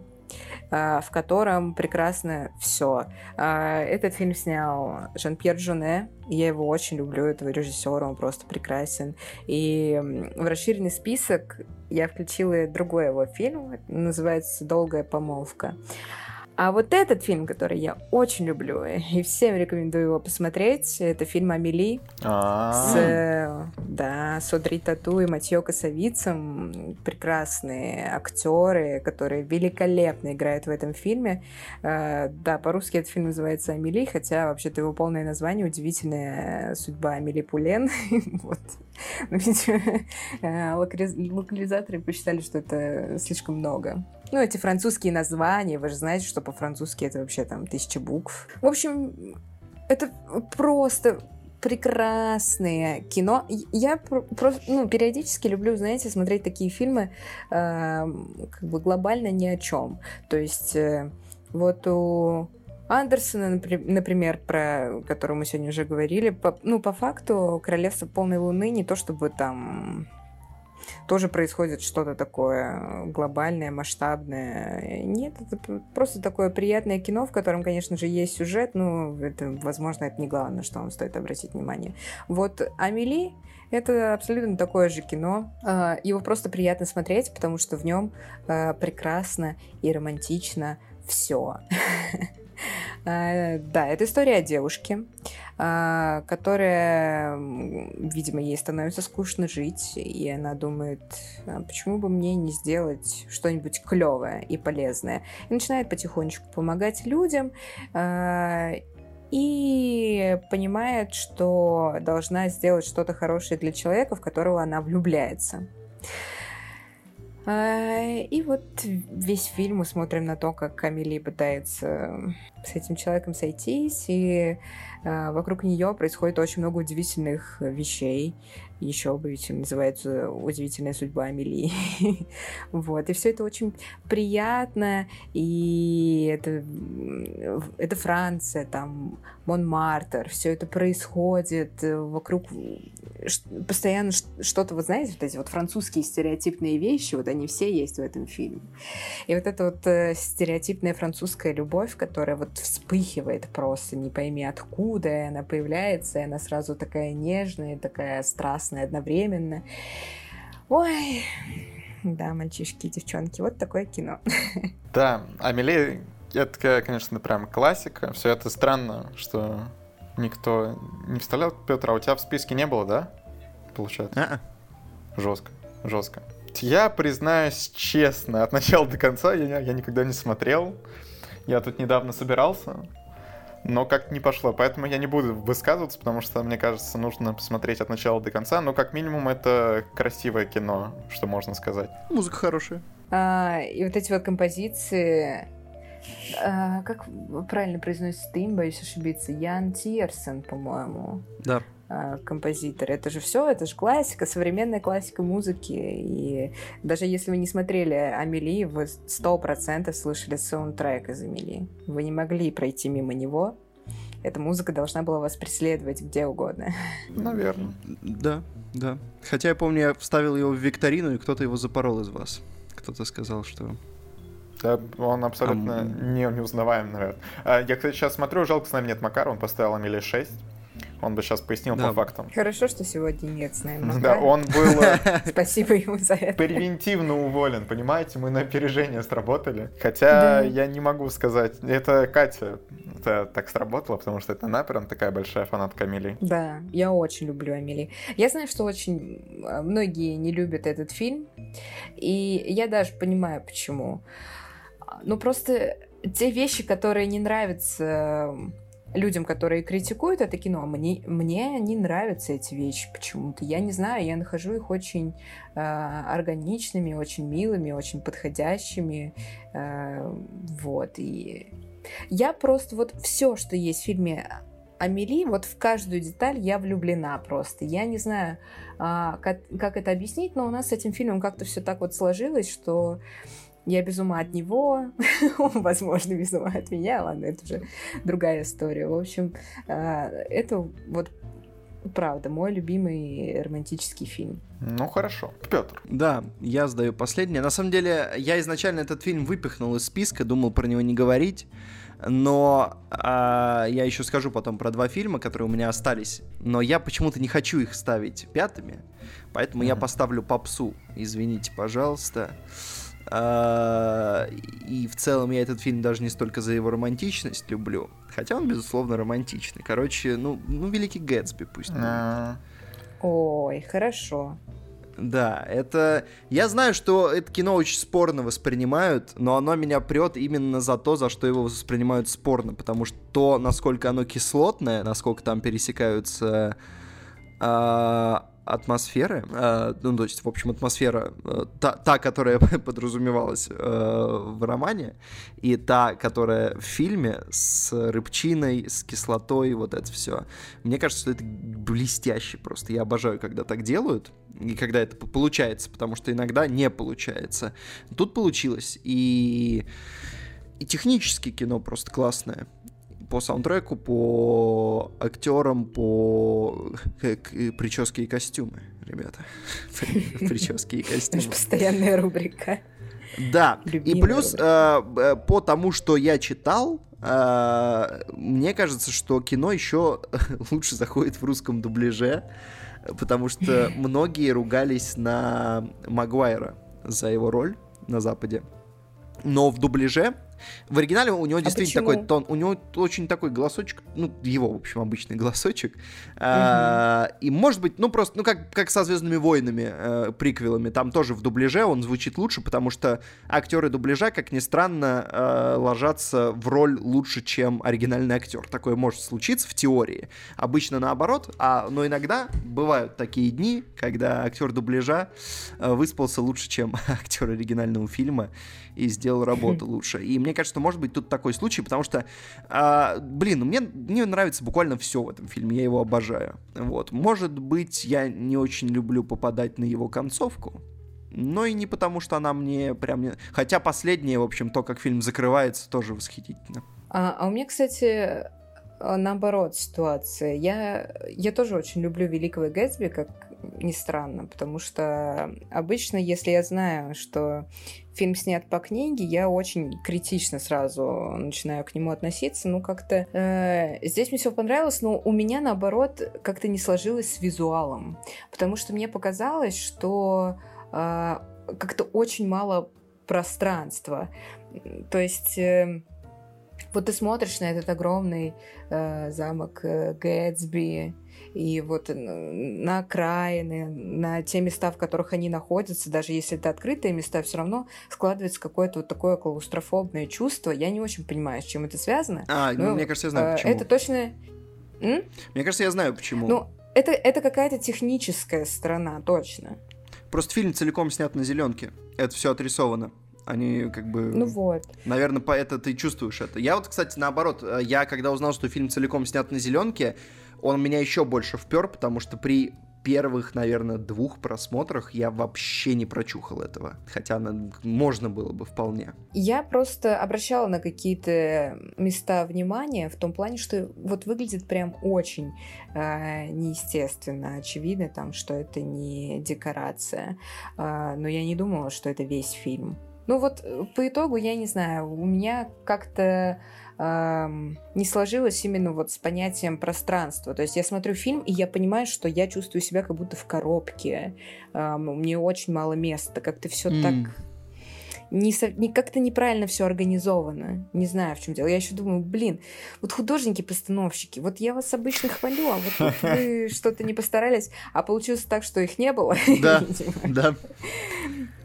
А, в котором прекрасно все. А, этот фильм снял Жан-Пьер Жуне. Я его очень люблю, этого режиссера, он просто прекрасен. И в расширенный список я включила другой его фильм, называется «Долгая помолвка». А вот этот фильм, который я очень люблю, и всем рекомендую его посмотреть, это фильм «Амели» с, э, да, с Одри Тату и Матьё Косовицем. Прекрасные актеры, которые великолепно играют в этом фильме. Э, да, по-русски этот фильм называется «Амели», хотя вообще-то его полное название «Удивительная судьба Амели Пулен». вот. Но, видимо, э, локализаторы посчитали, что это слишком много. Ну, эти французские названия, вы же знаете, что по-французски это вообще там тысяча букв. В общем, это просто прекрасное кино. Я просто, ну, периодически люблю, знаете, смотреть такие фильмы э, как бы глобально ни о чем. То есть э, вот у Андерсона, например, про который мы сегодня уже говорили, по, ну, по факту «Королевство полной луны» не то чтобы там тоже происходит что-то такое глобальное, масштабное. Нет, это просто такое приятное кино, в котором, конечно же, есть сюжет, но это, возможно, это не главное, что вам стоит обратить внимание. Вот «Амели» Это абсолютно такое же кино. А, его просто приятно смотреть, потому что в нем а, прекрасно и романтично все. А, да, это история о девушке, а, которая, видимо, ей становится скучно жить, и она думает, а почему бы мне не сделать что-нибудь клевое и полезное. И начинает потихонечку помогать людям, и понимает, что должна сделать что-то хорошее для человека, в которого она влюбляется. И вот весь фильм мы смотрим на то, как Камили пытается с этим человеком сойтись, и вокруг нее происходит очень много удивительных вещей еще ведь называется «Удивительная судьба Амелии». вот, и все это очень приятно, и это, это Франция, там, Монмартр, все это происходит вокруг постоянно что-то, вот знаете, вот эти вот французские стереотипные вещи, вот они все есть в этом фильме. И вот эта вот э, стереотипная французская любовь, которая вот вспыхивает просто, не пойми откуда, она появляется, и она сразу такая нежная, такая страстная, прекрасно одновременно. Ой, да, мальчишки и девчонки, вот такое кино. Да, Амели, это, конечно, прям классика. Все это странно, что никто не вставлял. Петр, а у тебя в списке не было, да? Получается? А-а. Жестко, жестко. Я признаюсь честно, от начала до конца я, я никогда не смотрел. Я тут недавно собирался, но как не пошло. Поэтому я не буду высказываться, потому что, мне кажется, нужно посмотреть от начала до конца. Но как минимум это красивое кино, что можно сказать. Музыка хорошая. А, и вот эти вот композиции... А, как правильно произносится им, боюсь ошибиться? Ян Тирсон, по-моему. Да композитор. Это же все, это же классика, современная классика музыки. И даже если вы не смотрели Амели, вы сто процентов слышали саундтрек из Амели. Вы не могли пройти мимо него. эта музыка должна была вас преследовать где угодно. Наверное. Да, да. Хотя я помню, я вставил его в викторину, и кто-то его запорол из вас. Кто-то сказал, что да, он абсолютно а... не, неузнаваем, наверное. А, я, кстати, сейчас смотрю, жалко, с нами нет Макара, он поставил Амели 6. Он бы сейчас пояснил да. по фактам. Хорошо, что сегодня нет с нами. Да, он был... Э, Спасибо ему за это. Превентивно уволен, понимаете? Мы на опережение сработали. Хотя я не могу сказать... Это Катя это так сработало, потому что это она прям такая большая фанатка Амели. Да, я очень люблю Амели. Я знаю, что очень э, многие не любят этот фильм, и я даже понимаю, почему. Ну, просто те вещи, которые не нравятся людям, которые критикуют это кино, мне, мне не нравятся эти вещи почему-то. Я не знаю, я нахожу их очень э, органичными, очень милыми, очень подходящими. Э, вот. И я просто вот все, что есть в фильме Амели, вот в каждую деталь я влюблена просто. Я не знаю, а, как, как это объяснить, но у нас с этим фильмом как-то все так вот сложилось, что я без ума от него, возможно, без ума от меня, ладно, это уже другая история. В общем, а, это вот правда мой любимый романтический фильм. Ну хорошо, Петр. Да, я сдаю последнее. На самом деле, я изначально этот фильм выпихнул из списка, думал про него не говорить. Но а, я еще скажу потом про два фильма, которые у меня остались. Но я почему-то не хочу их ставить пятыми. Поэтому mm-hmm. я поставлю попсу. Извините, пожалуйста. И в целом я этот фильм даже не столько за его романтичность люблю, хотя он, безусловно, романтичный. Короче, ну, ну Великий Гэтсби пусть. А. Ой, хорошо. Да, это... Я знаю, что это кино очень спорно воспринимают, но оно меня прет именно за то, за что его воспринимают спорно, потому что то, насколько оно кислотное, насколько там пересекаются э, атмосферы, э, ну, то есть, в общем, атмосфера, э, та, та, которая подразумевалась э, в романе, и та, которая в фильме с рыбчиной, с кислотой, вот это все. Мне кажется, что это блестяще просто. Я обожаю, когда так делают, и когда это получается, потому что иногда не получается. Тут получилось, и, и технически кино просто классное по саундтреку, по актерам, по прическе и костюмы, ребята. Прически и костюмы. Постоянная рубрика. Да, и плюс э, по тому, что я читал, э, мне кажется, что кино еще лучше заходит в русском дубляже, потому что многие ругались на Магуайра за его роль на Западе. Но в дубляже в оригинале у него а действительно почему? такой тон, у него очень такой голосочек, ну, его, в общем, обычный голосочек. Угу. А, и может быть, ну, просто, ну, как, как со Звездными войнами, э, приквелами, там тоже в дубляже он звучит лучше, потому что актеры дубляжа, как ни странно, э, ложатся в роль лучше, чем оригинальный актер. Такое может случиться в теории. Обычно наоборот, а, но иногда бывают такие дни, когда актер дубляжа э, выспался лучше, чем актер оригинального фильма и сделал работу лучше. И мне кажется, что может быть тут такой случай, потому что, а, блин, ну мне, мне нравится буквально все в этом фильме, я его обожаю. Вот. Может быть, я не очень люблю попадать на его концовку, но и не потому, что она мне прям... Не... Хотя последнее, в общем, то, как фильм закрывается, тоже восхитительно. А, а у меня, кстати, наоборот ситуация. Я, я тоже очень люблю Великого Гэтсби, как ни странно, потому что обычно, если я знаю, что фильм снят по книге, я очень критично сразу начинаю к нему относиться. Ну, как-то э, здесь мне все понравилось, но у меня, наоборот, как-то не сложилось с визуалом, потому что мне показалось, что э, как-то очень мало пространства. То есть... Э, вот ты смотришь на этот огромный э, замок э, Гэтсби, и вот э, на окраины, на те места, в которых они находятся, даже если это открытые места, все равно складывается какое-то вот такое клаустрофобное чувство. Я не очень понимаю, с чем это связано. А, ну, но, ну, мне кажется, я знаю, э, почему. Это точно... М? Мне кажется, я знаю, почему. Ну, это, это какая-то техническая сторона, точно. Просто фильм целиком снят на зеленке. Это все отрисовано. Они как бы... Ну вот. Наверное, по это ты чувствуешь это. Я вот, кстати, наоборот, э, я когда узнал, что фильм целиком снят на зеленке, он меня еще больше впер, потому что при первых, наверное, двух просмотрах я вообще не прочухал этого. Хотя можно было бы вполне. Я просто обращала на какие-то места внимания в том плане, что вот выглядит прям очень э, неестественно. Очевидно там, что это не декорация. Э, но я не думала, что это весь фильм. Ну вот э, по итогу, я не знаю, у меня как-то эм, не сложилось именно вот с понятием пространства. То есть я смотрю фильм, и я понимаю, что я чувствую себя как будто в коробке. Эм, мне очень мало места, как-то все mm. так не, не как-то неправильно все организовано. Не знаю, в чем дело. Я еще думаю, блин, вот художники-постановщики, вот я вас обычно хвалю, а вот, вот вы что-то не постарались, а получилось так, что их не было. Да, да.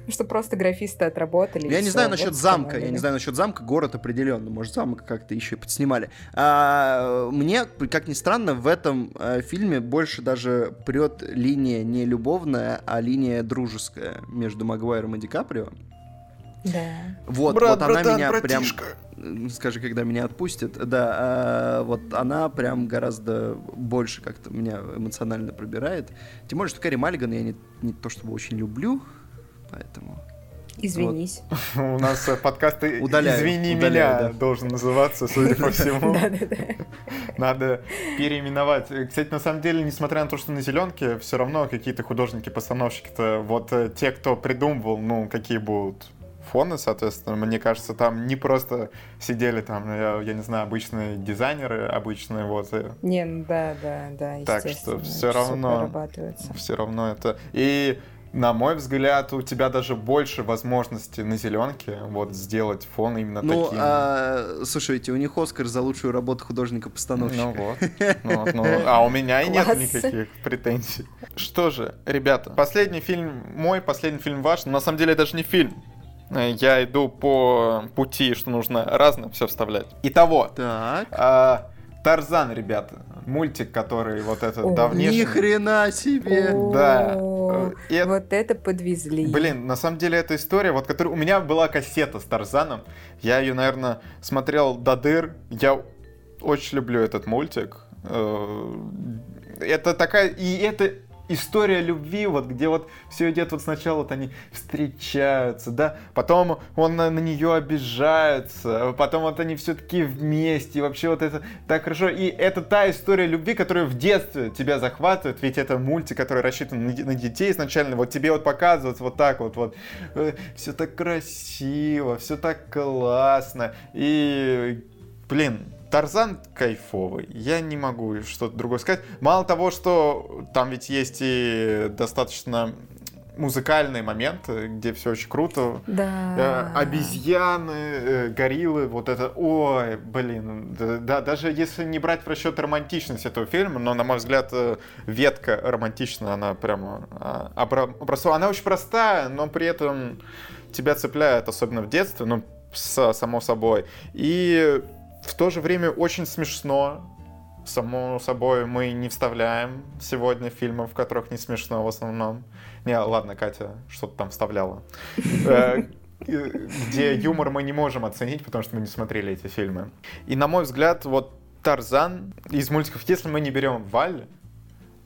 Что просто графисты отработали. Я не знаю насчет замка. Я не знаю насчет замка. Город определенно. Может, замок как-то еще и подснимали. А, мне, как ни странно, в этом а, фильме больше даже прет линия не любовная, а линия дружеская между Магуайром и Ди Каприо. Да. Вот, Брат, вот она братан, меня братишка. прям, скажи, когда меня отпустит, да, а, вот она прям гораздо больше как-то меня эмоционально пробирает. Тем более, что Кэрри Маллиган я не, не то чтобы очень люблю, поэтому... Извинись. Вот. У нас подкаст «Извини меня» должен называться, судя по всему. Надо переименовать. Кстати, на самом деле, несмотря на то, что на зеленке, все равно какие-то художники-постановщики-то, вот э, те, кто придумывал, ну, какие будут фоны, соответственно, мне кажется, там не просто сидели там, я, я не знаю, обычные дизайнеры, обычные вот. Не, ну да, да, да, Так что все равно, все равно это. И на мой взгляд, у тебя даже больше возможностей на зеленке вот сделать фон именно ну, таким. А, слушайте, у них Оскар за лучшую работу художника-постановщика. Ну вот. Ну, ну, а у меня и нет никаких претензий. Что же, ребята, последний фильм мой, последний фильм ваш. На самом деле, это даже не фильм. Я иду по пути, что нужно разно все вставлять. Итого. Так. А, Тарзан, ребята. Мультик, который вот этот О, давнейший. Ни хрена себе! О, да. И, вот это подвезли. Блин, на самом деле эта история, вот которая... У меня была кассета с Тарзаном. Я ее, наверное, смотрел до дыр. Я очень люблю этот мультик. Э, это такая... И это история любви, вот где вот все идет вот сначала вот они встречаются, да, потом он на, на нее обижается, потом вот они все-таки вместе, и вообще вот это так хорошо. И это та история любви, которая в детстве тебя захватывает, ведь это мультик, который рассчитан на, на детей изначально, вот тебе вот показывают вот так вот, вот, э, все так красиво, все так классно, и, блин, Тарзан кайфовый. Я не могу что-то другое сказать. Мало того, что там ведь есть и достаточно музыкальные моменты, где все очень круто. Да. Э, обезьяны, э, гориллы, вот это, ой, блин, да, да, даже если не брать в расчет романтичность этого фильма, но, на мой взгляд, э, ветка романтичная, она прямо а, образцовая. Она очень простая, но при этом тебя цепляет, особенно в детстве, ну, с, само собой. И в то же время очень смешно. Само собой, мы не вставляем сегодня фильмы, в которых не смешно в основном. Не, ладно, Катя что-то там вставляла. Э, где юмор мы не можем оценить, потому что мы не смотрели эти фильмы. И, на мой взгляд, вот Тарзан из мультиков, если мы не берем Валь,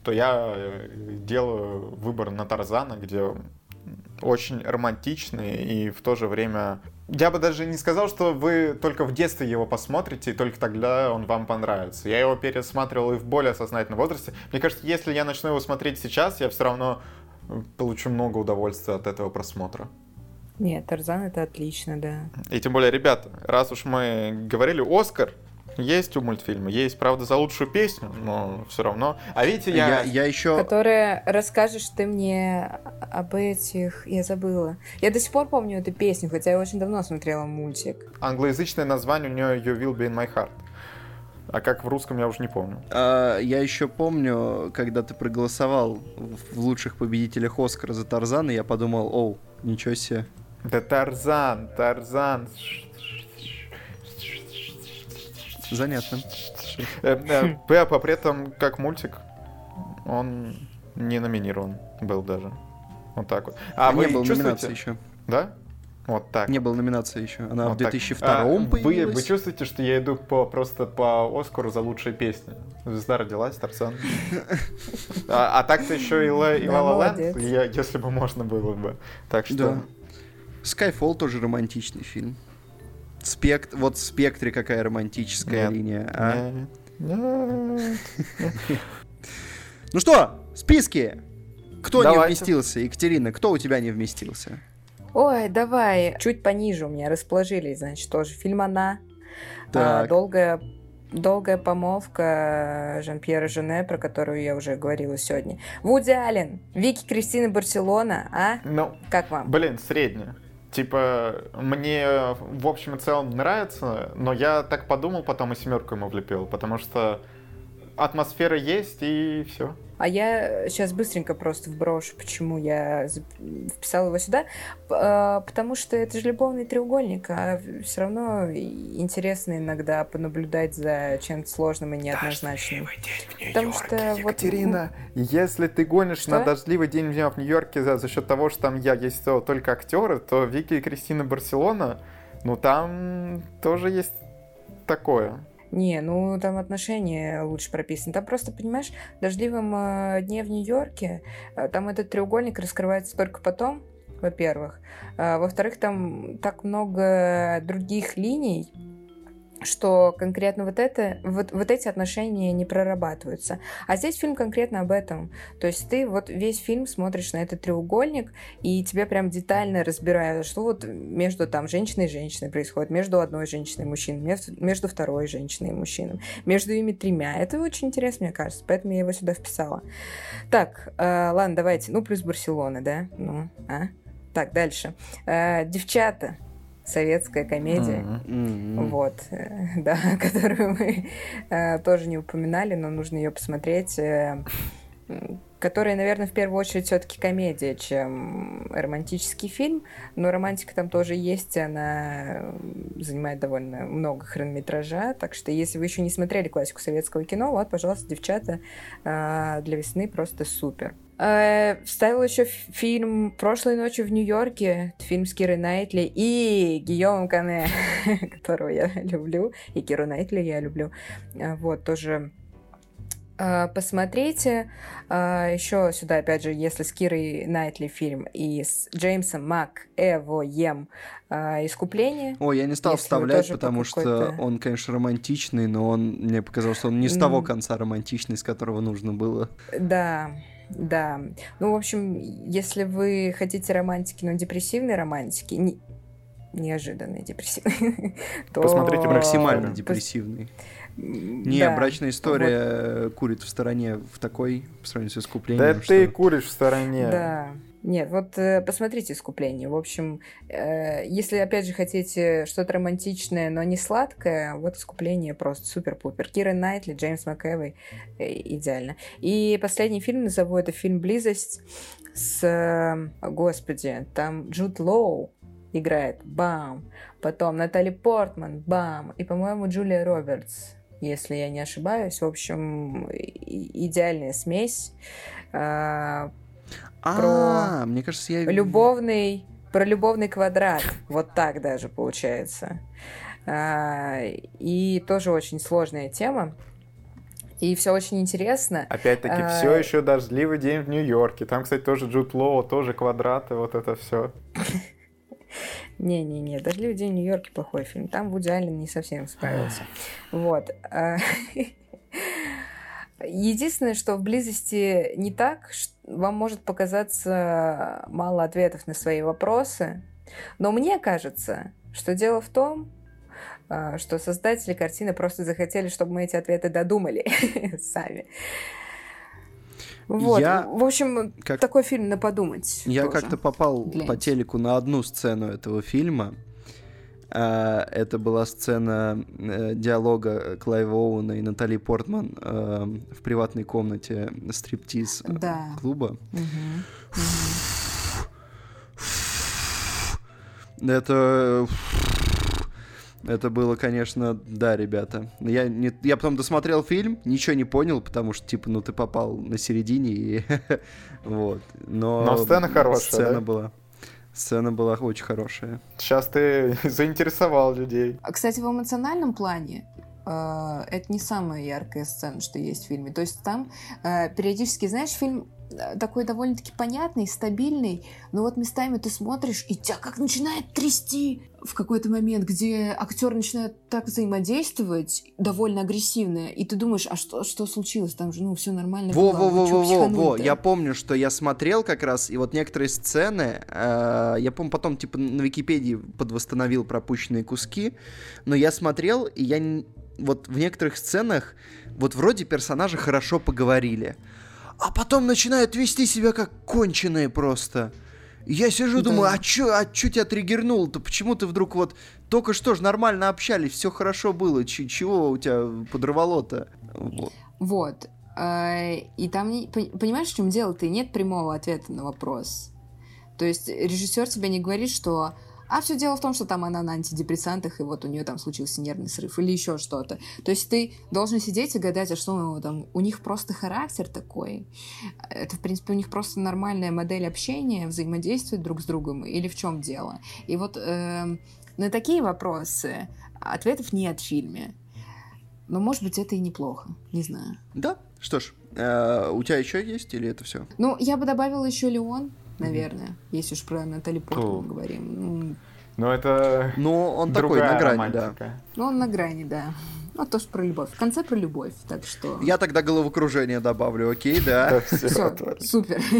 то я э, делаю выбор на Тарзана, где очень романтичный и в то же время я бы даже не сказал, что вы только в детстве его посмотрите, и только тогда он вам понравится. Я его пересматривал и в более сознательном возрасте. Мне кажется, если я начну его смотреть сейчас, я все равно э, получу много удовольствия от этого просмотра. Нет, Тарзан это отлично, да. И тем более, ребята, раз уж мы говорили Оскар, есть у мультфильма, есть, правда, за лучшую песню, но все равно. А видите, я... Я, я еще... Которая расскажешь ты мне об этих... Я забыла. Я до сих пор помню эту песню, хотя я очень давно смотрела мультик. Англоязычное название у нее You Will Be In My Heart. А как в русском, я уже не помню. А, я еще помню, когда ты проголосовал в лучших победителях Оскара за Тарзана, я подумал, оу, ничего себе. Да Тарзан, Тарзан, Занятно. Э, э, Пеппа при этом, как мультик, он не номинирован был даже. Вот так вот. А, а вы не был чувствуете? еще. Да? Вот так. Не было номинации еще. Она Вот в так. 2002 А, вы, появилась. вы чувствуете, что я иду по, просто по Оскару за лучшие песни? Звезда родилась, Тарзан. А, а так-то еще и Ла и Да, Ла Ла молодец. Ленд, я- если бы можно было бы. Так что... Да. Skyfall тоже романтичный фильм. Спект... Вот в спектре какая романтическая Нет. линия. а? Нет. Ну что, списки! Кто не Давайте. вместился? Екатерина, кто у тебя не вместился? Ой, давай. Чуть пониже у меня расположились, значит, тоже фильм «Она». А, долгая, долгая помолвка Жан-Пьера Жене, про которую я уже говорила сегодня. Вуди Аллен, Вики Кристина Барселона, а? Ну, Как вам? блин, средняя. Типа, мне в общем и целом нравится, но я так подумал, потом и семерку ему влепил, потому что атмосфера есть и все. А я сейчас быстренько просто вброшу, почему я вписала его сюда. А, Потому что это же любовный треугольник, а все равно интересно иногда понаблюдать за чем-то сложным и неоднозначным. Потому что вот- если ты гонишь Что? на дождливый день в Нью-Йорке за, за счет того, что там я есть то- только актеры, то Вики и Кристина Барселона, ну там тоже есть такое. Не, ну там отношения лучше прописаны. Там просто, понимаешь, в дождливом э, дне в Нью-Йорке, э, там этот треугольник раскрывается только потом, во-первых. А, во-вторых, там так много других линий, что конкретно вот это, вот, вот эти отношения не прорабатываются. А здесь фильм конкретно об этом. То есть ты вот весь фильм смотришь на этот треугольник, и тебе прям детально разбирают, что вот между там женщиной и женщиной происходит, между одной женщиной и мужчиной, между, между второй женщиной и мужчиной, между ими тремя. Это очень интересно, мне кажется, поэтому я его сюда вписала. Так, э, ладно, давайте. Ну, плюс Барселона, да? Ну, а? Так, дальше. Э, девчата. Советская комедия. М. Вот, э, да, которую мы э, тоже не упоминали, но нужно ее посмотреть. Которая, наверное, в первую очередь все-таки комедия, чем романтический фильм. Но романтика там тоже есть, она занимает довольно много хронометража. Так что, если вы еще не смотрели классику советского кино, вот, пожалуйста, девчата э, для весны просто супер. Э, Вставила еще фильм «Прошлой ночью в Нью-Йорке», фильм с Кирой Найтли и Гийомом Кане, которого я люблю, и Киру Найтли я люблю. А, Вот, тоже а, посмотрите. Еще сюда, опять же, если с Кирой Найтли фильм и с Джеймсом Мак Эвоем а, «Искупление». Ой, я не стал вставлять, по потому что он, конечно, романтичный, но он мне показалось, что он не с того конца романтичный, с которого нужно было. Да, да. Ну, в общем, если вы хотите романтики, но депрессивной романтики, не- неожиданной депрессивной, то... Посмотрите Максимально депрессивный. Не, да. брачная история э, курит в стороне в такой, по сравнению с Да искуплением. ты что- куришь в стороне. Да. Нет, вот э, посмотрите «Искупление». В общем, э, если, опять же, хотите что-то романтичное, но не сладкое, вот «Искупление» просто супер-пупер. Кира Найтли, Джеймс МcЭвой, э, идеально. И последний фильм назову, это фильм «Близость» с... э, Господи, там Джуд Лоу играет, бам. Потом Натали Портман, бам. И, по-моему, Джулия Робертс, если я не ошибаюсь. В общем, идеальная смесь. А, А, мне кажется, я... любовный, про любовный квадрат. Вот так даже получается. А, и тоже очень сложная тема. И все очень интересно. Опять-таки, А, все еще дождливый день в Нью-Йорке. Там, кстати, тоже Джуд Лоу, тоже квадраты, вот это все. Не-не-не, «Дождливый день в Нью-Йорке» плохой фильм. Там Вуди Аллен не совсем справился. Вот. А, Единственное, что в близости не так, вам может показаться мало ответов на свои вопросы, но мне кажется, что дело в том, а, что создатели картины просто захотели, чтобы мы эти ответы додумали сами. Вот. Я В общем, как- такой фильм на подумать. Я как-то попал Гляньте. по телеку на одну сцену этого фильма. А, Это была сцена э, диалога Клайва Оуэна и Натали Портман э, в приватной комнате стриптиз э, Да. клуба. Мгм. Это... Это было, конечно, да, ребята. Я, не, я потом досмотрел фильм, ничего не понял, потому что, типа, ну, ты попал на середине, и вот. Но, Но сцена хорошая, Сцена да? была. Сцена была очень хорошая. Сейчас ты заинтересовал людей. А, Кстати, в эмоциональном плане э, это не самая яркая сцена, что есть в фильме. То есть там э, периодически, знаешь, фильм такой довольно-таки понятный, стабильный, но вот местами ты смотришь, и тебя как начинает трясти в какой-то момент, где актер начинает так взаимодействовать, довольно агрессивно, и ты думаешь, а что, что случилось? Там же, ну, все нормально было, вы чё Во-во-во-во-во, психанули-то?» я помню, что я смотрел как раз, и вот некоторые сцены, э, я помню, потом, типа, на Википедии подвосстановил пропущенные куски, но я смотрел, и я вот в некоторых сценах, вот вроде персонажи хорошо поговорили, а потом начинают вести себя как конченые просто. Я сижу, Да. думаю, а чё, а чё тебя триггернуло-то? Почему ты вдруг вот только что же нормально общались, все хорошо было, ч- чего у тебя подорвало-то? Вот. Вот. Э, И там, понимаешь, в чем дело-то? И нет прямого ответа на вопрос. То есть режиссер тебе не говорит, что а все дело в том, что там она на антидепрессантах, и вот у нее там случился нервный срыв или еще что-то. То есть ты должен сидеть и гадать, а что ну, там, у них просто характер такой. Это, в принципе, у них просто нормальная модель общения, взаимодействия друг с другом, или в чем дело. И вот эм, на такие вопросы ответов нет в фильме. Но, может быть, это и неплохо. Не знаю. Да, что ж, э, у тебя еще есть или это все? Ну, я бы добавила еще Леон, наверное, если уж про Натали Портман О. говорим. Ну, Но это Ну, он такой на грани, да. романтика. Ну, он на грани, да. Ну, тоже про любовь. В конце про любовь, так что... Я тогда головокружение добавлю, окей, Да, да. Все, супер.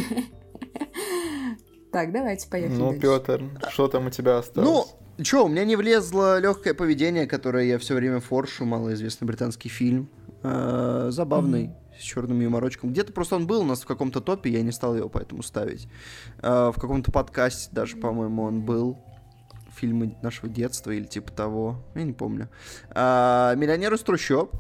Так, давайте поехали Ну. Петр, что там у тебя осталось? Ну, чё, у меня не влезло легкое поведение, которое я все время форшу, малоизвестный британский фильм. Э, Забавный, с черным юморочком. Где-то просто он был у нас в каком-то топе, я не стал его поэтому ставить. Э, В каком-то подкасте даже, по-моему, он был. Фильмы нашего детства или типа того. Я не помню. А, Миллионер из трущоб.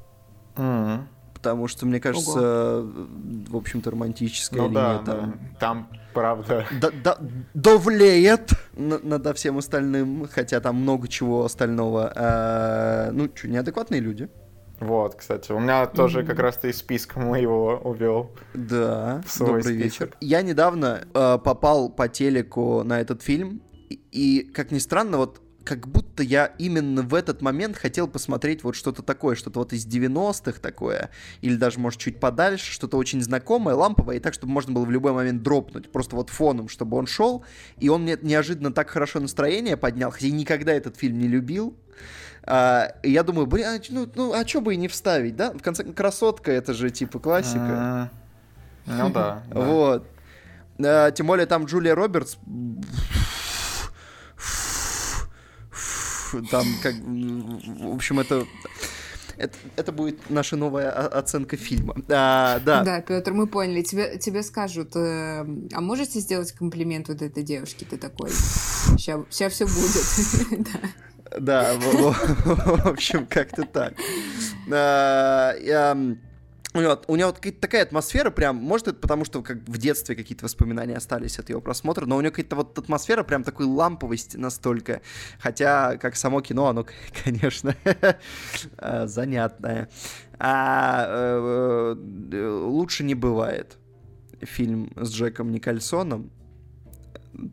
М, Потому что, мне кажется, э, в общем-то, романтическая Ну линия да, там да. Там, правда, да- да- давлеет на- над всем остальным, хотя там много чего остального. А, ну, что, неадекватные люди. Вот, кстати, у меня тоже как раз ты из списка моего увел. Да, В свой добрый список. вечер. Я недавно э, попал по телеку на этот фильм, и, и, как ни странно, вот как будто я именно в этот момент хотел посмотреть вот что-то такое, что-то вот из 90-х такое, или даже, может, чуть подальше, что-то очень знакомое, ламповое, и так, чтобы можно было в любой момент дропнуть, просто вот фоном, чтобы он шел, и он мне неожиданно так хорошо настроение поднял, хотя я никогда этот фильм не любил, А, и я думаю, блин, а, ну, ну, а что бы и не вставить, да? В конце красотка, это же типа классика. М, Ну да. Вот. А, тем более там Джулия Робертс. Там как... В общем, это... Это, это будет наша новая оценка фильма. А, да. Да, Петр, мы поняли. Тебе, тебе скажут, э, а можете сделать комплимент вот этой девушке? Ты такой, сейчас все будет. Да. В, общем, как-то так. А, у него, у него такая атмосфера, прям, может, это потому, что как в детстве какие-то воспоминания остались от его просмотра, но у него какая-то вот атмосфера прям такой ламповости настолько. Хотя, как само кино, оно, конечно, а, занятное. А э, э, лучше не бывает. Фильм с Джеком Никольсоном,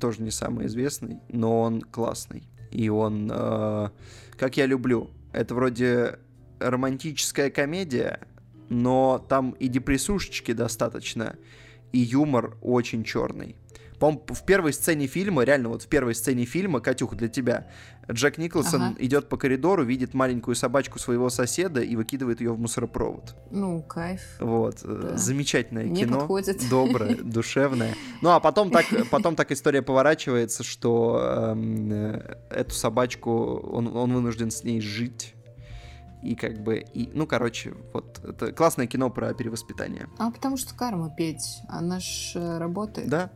тоже не самый известный, но он классный. И он, э, как я люблю, это вроде романтическая комедия, но там и депрессушечки достаточно, и юмор очень черный. По-моему, в первой сцене фильма, реально вот в первой сцене фильма, Катюха, для тебя, Джек Николсон Ага. идет по коридору, видит маленькую собачку своего соседа и выкидывает ее в мусоропровод. Ну, кайф. Вот, э, Да. замечательное Мне кино, подходит. доброе, душевное. Ну а потом так, потом так история поворачивается, что эм, э, эту собачку он, он вынужден с ней жить. И как бы, и, ну, короче, вот, это классное кино про перевоспитание. А потому что карма, Петь, она ж э, работает. Да,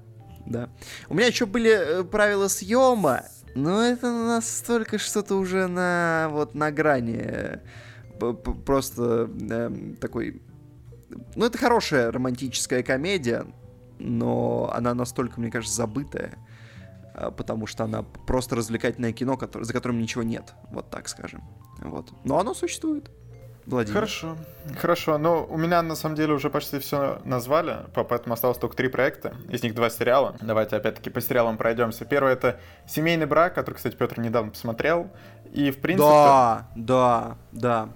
да. У меня еще были э, правила съема, но это настолько что-то уже на, вот, на грани. э, Просто эм, такой... Ну, это хорошая романтическая комедия, но она настолько, мне кажется, забытая, а, потому что она просто развлекательное кино, за которым ничего нет, вот так скажем. Вот. Но оно существует. Владимир. Хорошо, хорошо. Ну, у меня на самом деле уже почти все назвали, поэтому осталось только три проекта. Из них два сериала. Давайте опять-таки по сериалам пройдемся. Первый это «Семейный брак», который, кстати, Петр недавно посмотрел. И, в принципе... Да, да, да.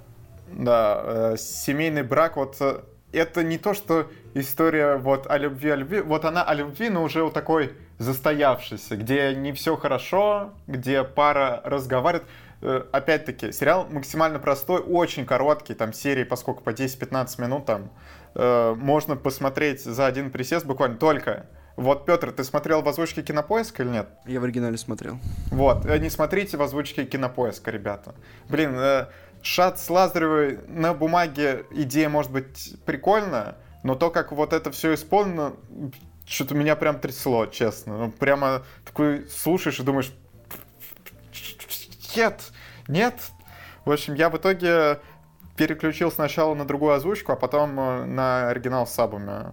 Да, э, «Семейный брак», вот э, это не то, что история вот о любви, о любви. Вот она о любви, но уже у такой застоявшейся, где не все хорошо, где пара разговаривает. Э, опять-таки, сериал максимально простой, очень короткий, там серии, поскольку по 10-15 минут там э, можно посмотреть за один присест буквально только. Вот, Петр, ты смотрел в озвучке Кинопоиска или нет? Я в оригинале смотрел. Вот, э, не смотрите в озвучке Кинопоиска, ребята. Блин, э, Шат с Лазаревой на бумаге идея может быть прикольная, но то, как вот это все исполнено, что-то меня прям трясло, честно. Ну, прямо такой слушаешь и думаешь, нет, нет. В общем, я в итоге переключил сначала на другую озвучку, а потом э, на оригинал с сабами.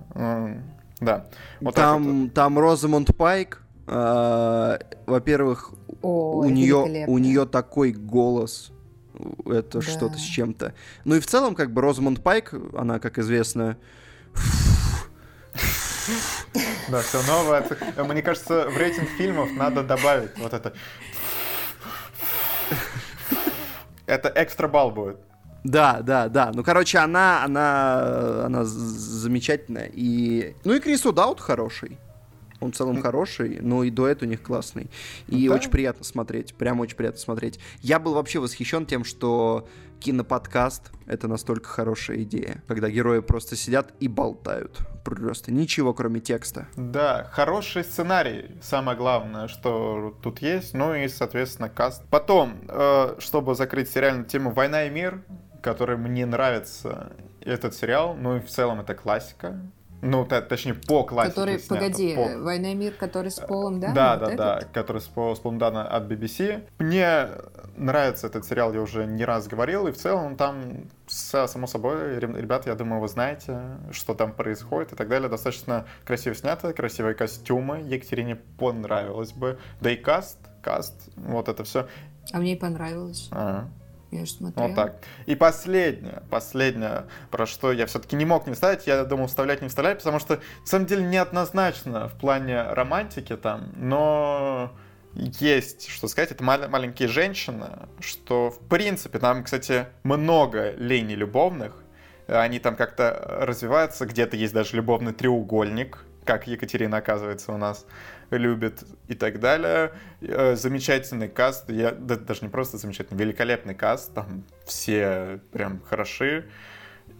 Да. Вот там, вот. там Розамонд Пайк, э, во-первых, О, у нее у нее такой голос, это да. что-то с чем-то. Ну и в целом, как бы Розамонд Пайк, она, как известно, да, все новое. Мне кажется, в рейтинг фильмов надо добавить вот это. Это экстра балл будет. Да, да, да. Ну, короче, она, она, она замечательная. И... Ну и Крис Удаут хороший. Он в целом хороший, но и дуэт у них классный. И да? очень приятно смотреть. Прям очень приятно смотреть. Я был вообще восхищен тем, что киноподкаст — это настолько хорошая идея, когда герои просто сидят и болтают. Просто ничего, кроме текста. Да, хороший сценарий, самое главное, что тут есть, ну и, соответственно, каст. Потом, э, чтобы закрыть сериальную тему «Война и мир», который мне нравится этот сериал, ну и в целом это классика, ну, точнее, по классике Который, снято, погоди, по... «Война и мир», который с Полом Даном? Да, вот да, да, который с, с Полом Даном от BBC. Мне нравится этот сериал, я уже не раз говорил, и в целом там, само собой, ребята, я думаю, вы знаете, что там происходит и так далее. Достаточно красиво снято, красивые костюмы. Екатерине понравилось бы. Да и каст, каст, вот это все. А мне и понравилось. А-а. Я же смотрела. Вот так. И последнее, последнее, про что я все-таки не мог не вставить, я думал вставлять, не вставлять, потому что, на самом деле, неоднозначно в плане романтики там, но есть, что сказать, это мал- маленькие женщины, что, в принципе, там, кстати, много линий любовных, они там как-то развиваются, где-то есть даже любовный треугольник, как Екатерина, оказывается, у нас любит и так далее. Э, замечательный каст, я да, даже не просто замечательный, великолепный каст, там все прям хороши.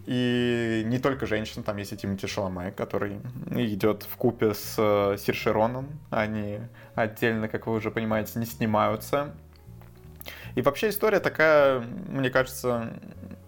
И не только женщин, там есть и Тимати Шаломе, который идет в купе с э, Сиршероном. Они отдельно, как вы уже понимаете, не снимаются. И вообще история такая, мне кажется,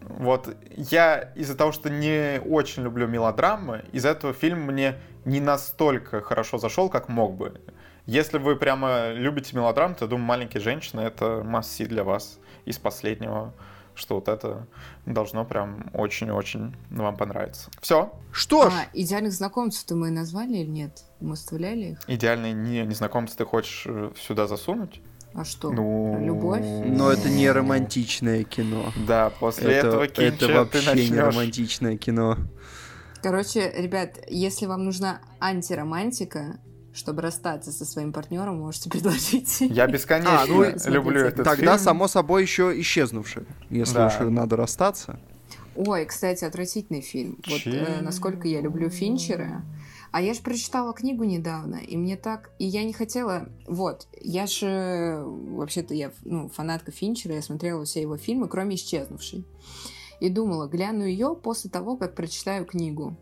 вот я из-за того, что не очень люблю мелодрамы, из-за этого фильм мне не настолько хорошо зашел, как мог бы. Если вы прямо любите мелодрамы, то, думаю, «Маленькие женщины» — это масси для вас из последнего, что вот это должно прям очень-очень вам понравиться. Все. Что ж. А, идеальных знакомцев-то мы назвали или нет? Мы оставляли их? Идеальные не, незнакомцы ты хочешь э, сюда засунуть? А что? Ну, любовь? Но это не романтичное кино. Да, после это, этого кинча Это вообще ты начнешь... не романтичное кино. Короче, ребят, если вам нужна антиромантика, чтобы расстаться со своим партнером, можете предложить. Я бесконечно а, ну, люблю этот Тогда, фильм. само собой, еще исчезнувший, если да. уж надо расстаться. Ой, кстати, отвратительный фильм. Вот э, насколько я люблю Финчера. А я же прочитала книгу недавно, и мне так... И я не хотела... Вот, я же... Вообще-то я ну, фанатка Финчера, я смотрела все его фильмы, кроме «Исчезнувшей» и думала, гляну ее после того, как прочитаю книгу.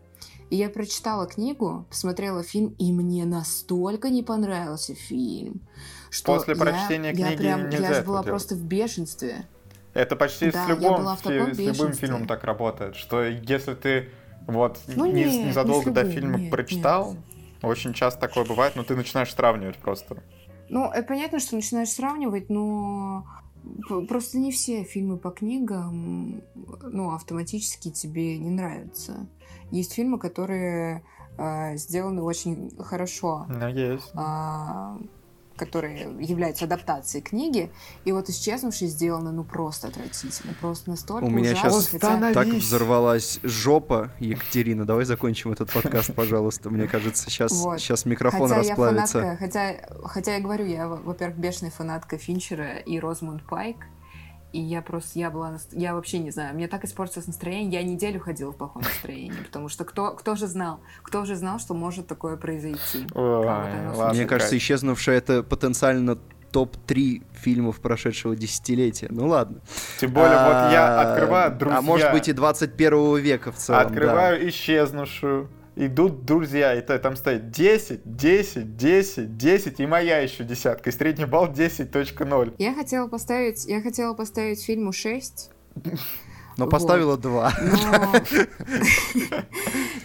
И я прочитала книгу, посмотрела фильм, и мне настолько не понравился фильм, что после прочтения я, книги я прям, нельзя я же была делать. просто в бешенстве. Это почти да, с, любым, с любым фильмом так работает, что если ты вот ну, не, нет, незадолго не до фильма нет, прочитал, нет. очень часто такое бывает, но ты начинаешь сравнивать просто. Ну, это понятно, что начинаешь сравнивать, но Просто не все фильмы по книгам, ну, автоматически тебе не нравятся. Есть фильмы, которые э, сделаны очень хорошо. Есть. А, которые являются адаптацией книги, и вот «Исчезнувший» сделано, ну, просто отвратительно, просто настолько У меня ужасно, сейчас хотя- так взорвалась жопа, Екатерина. Давай закончим этот подкаст, пожалуйста. Мне кажется, сейчас, Вот. сейчас микрофон Хотя я расплавится. фанатка, хотя, хотя я говорю, я, во- во-первых, бешеная фанатка Финчера и Розмунд Пайк, и я просто, я была, я вообще не знаю, мне так испортилось настроение, я неделю ходила в плохом настроении, потому что кто, кто же знал, кто же знал, что может такое произойти? Мне кажется, исчезнувшая это потенциально топ-3 фильмов прошедшего десятилетия. Ну ладно. Тем более, вот я А, открываю «Друзья». А может быть и 21 века в целом. да. Открываю исчезнувшую. Идут друзья, и то- там стоит 10, 10, 10, 10, и моя еще десятка. И средний балл 10.0. Я хотела поставить, я хотела поставить фильму 6, Но Вот. поставила 2. но...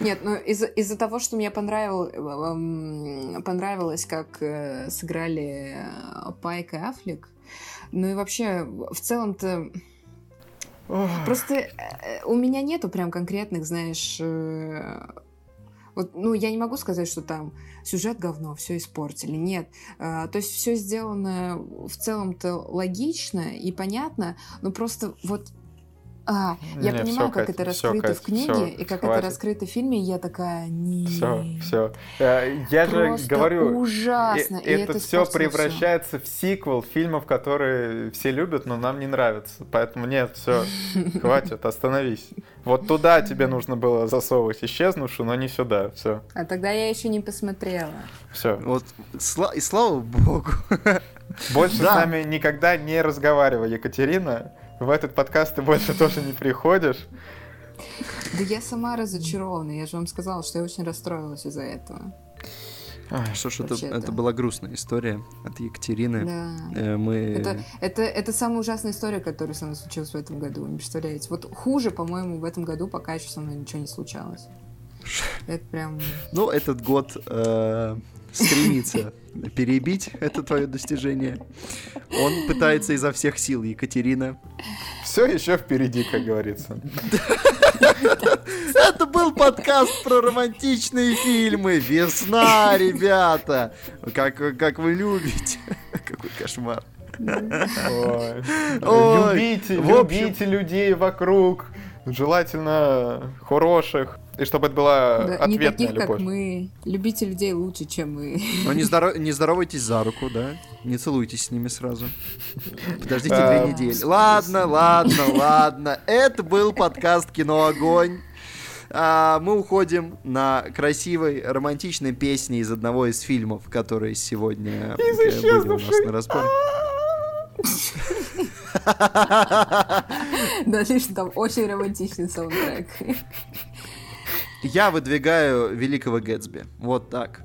Нет, ну из-за из-за того, что мне понравил, эм, понравилось, как э, сыграли э, Пайк и Аффлек, ну и вообще, в целом-то, просто э, у меня нету прям конкретных, знаешь, э, вот, ну, я не могу сказать, что там сюжет говно, все испортили. Нет. А, то есть все сделано в целом-то логично и понятно, но просто вот а, я Не, понимаю, всё, как Кать, это раскрыто Кать, в книге, всё, и как хватит. это раскрыто в фильме, и я такая, не. Все, все. Я же Просто говорю, ужасно. э- и это это все превращается в сиквел фильмов, которые все любят, но нам не нравятся. Поэтому нет, все, хватит, остановись. Вот туда тебе нужно было засовывать исчезнувшую, но не сюда. Все, А тогда я еще не посмотрела. все. Вот, и слава богу. Больше Да. с нами никогда не разговаривай, Екатерина. В этот подкаст ты больше тоже не приходишь. Да я сама разочарована. Я же вам сказала, что я очень расстроилась из-за этого. Что ж, это, это была грустная история от Екатерины. Да. Э, Мы... Это, это, это самая ужасная история, которая со мной случилась в этом году. Вы не представляете? Вот хуже, по-моему, в этом году пока еще со мной ничего не случалось. Это прям... Ну, этот год э, стремится перебить это твое достижение. Он пытается изо всех сил, Екатерина. Все еще впереди, как говорится. Это был подкаст про романтичные фильмы. Весна, ребята. Как, как вы любите. Какой кошмар. Ой. Ой, Любите, любите людей вокруг. Желательно хороших. И чтобы это была Да, не ответная таких, как любовь. мы. Любите людей лучше, чем мы. Но не, здоро- не здоровайтесь за руку, да? Не целуйтесь с ними сразу. Подождите А, две недели. Ладно, ладно, ладно. Это был подкаст «Кино Огонь». А, мы уходим на красивой романтичной песне из одного из фильмов, которые сегодня э, были у нас на разборе. Даже что там очень романтичный саундтрек. Я выдвигаю Великого Гэтсби. Вот так.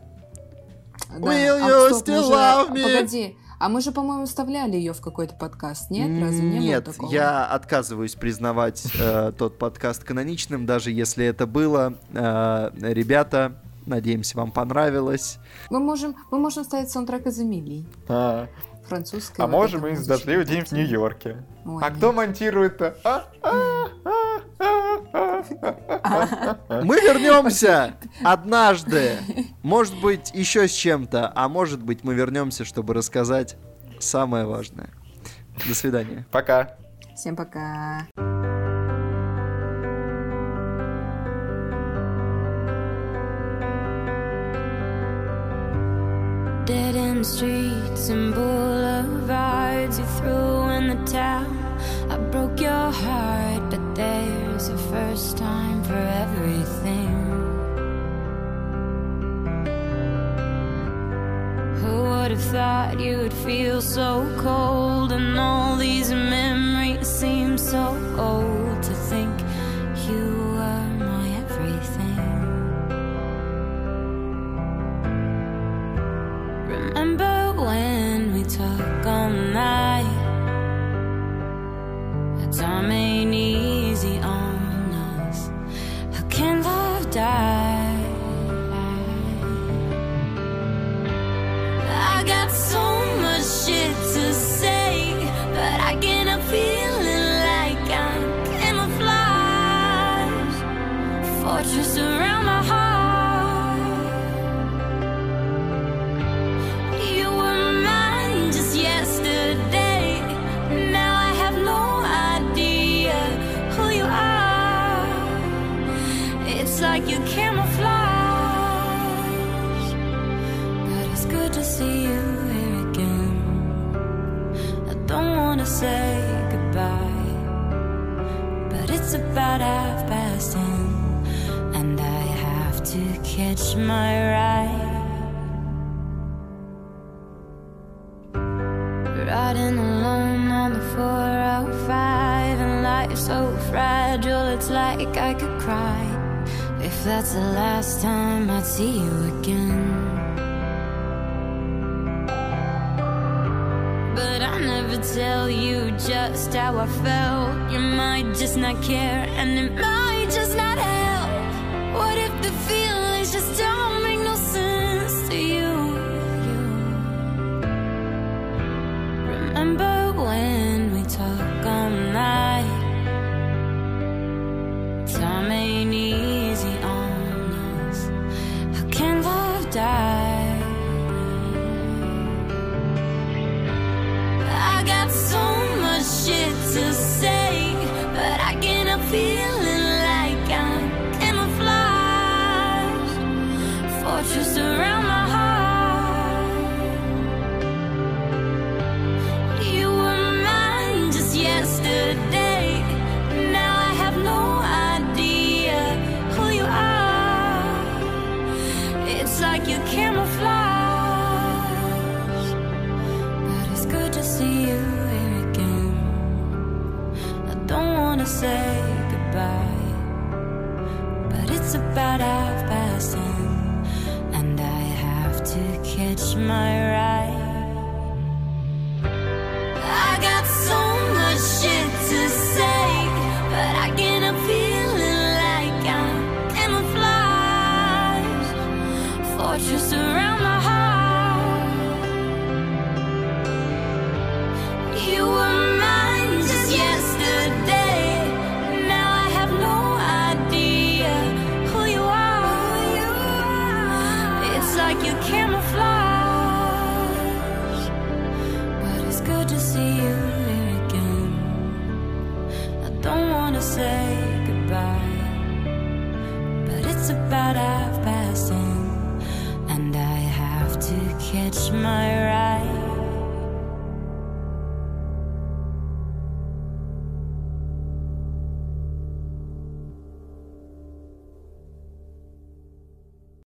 Да. Will А, you стоп, still же- love me? Погоди, а мы же, по-моему, вставляли ее в какой-то подкаст, нет? Разве не Нет, было такого? я отказываюсь признавать э, тот подкаст каноничным, даже если это было. Э, ребята, надеемся, вам понравилось. Мы можем, мы можем ставить саундтрек из Эмилии. А, Французская. а вот можем и с дождливый день в Нью-Йорке. Ой, А нет. кто монтирует-то? А? А, а, а, а, а. Мы вернемся однажды. Может быть, еще с чем-то. А может быть, мы вернемся, чтобы рассказать самое важное. До свидания. Пока. Всем пока. Streets and boulevards you threw in the town. I broke your heart, but there's a first time for everything. Who would have thought you would feel so cold and all these memories seem so old to think you Remember when we talk all night? The time ain't easy on us. How can love die? I got so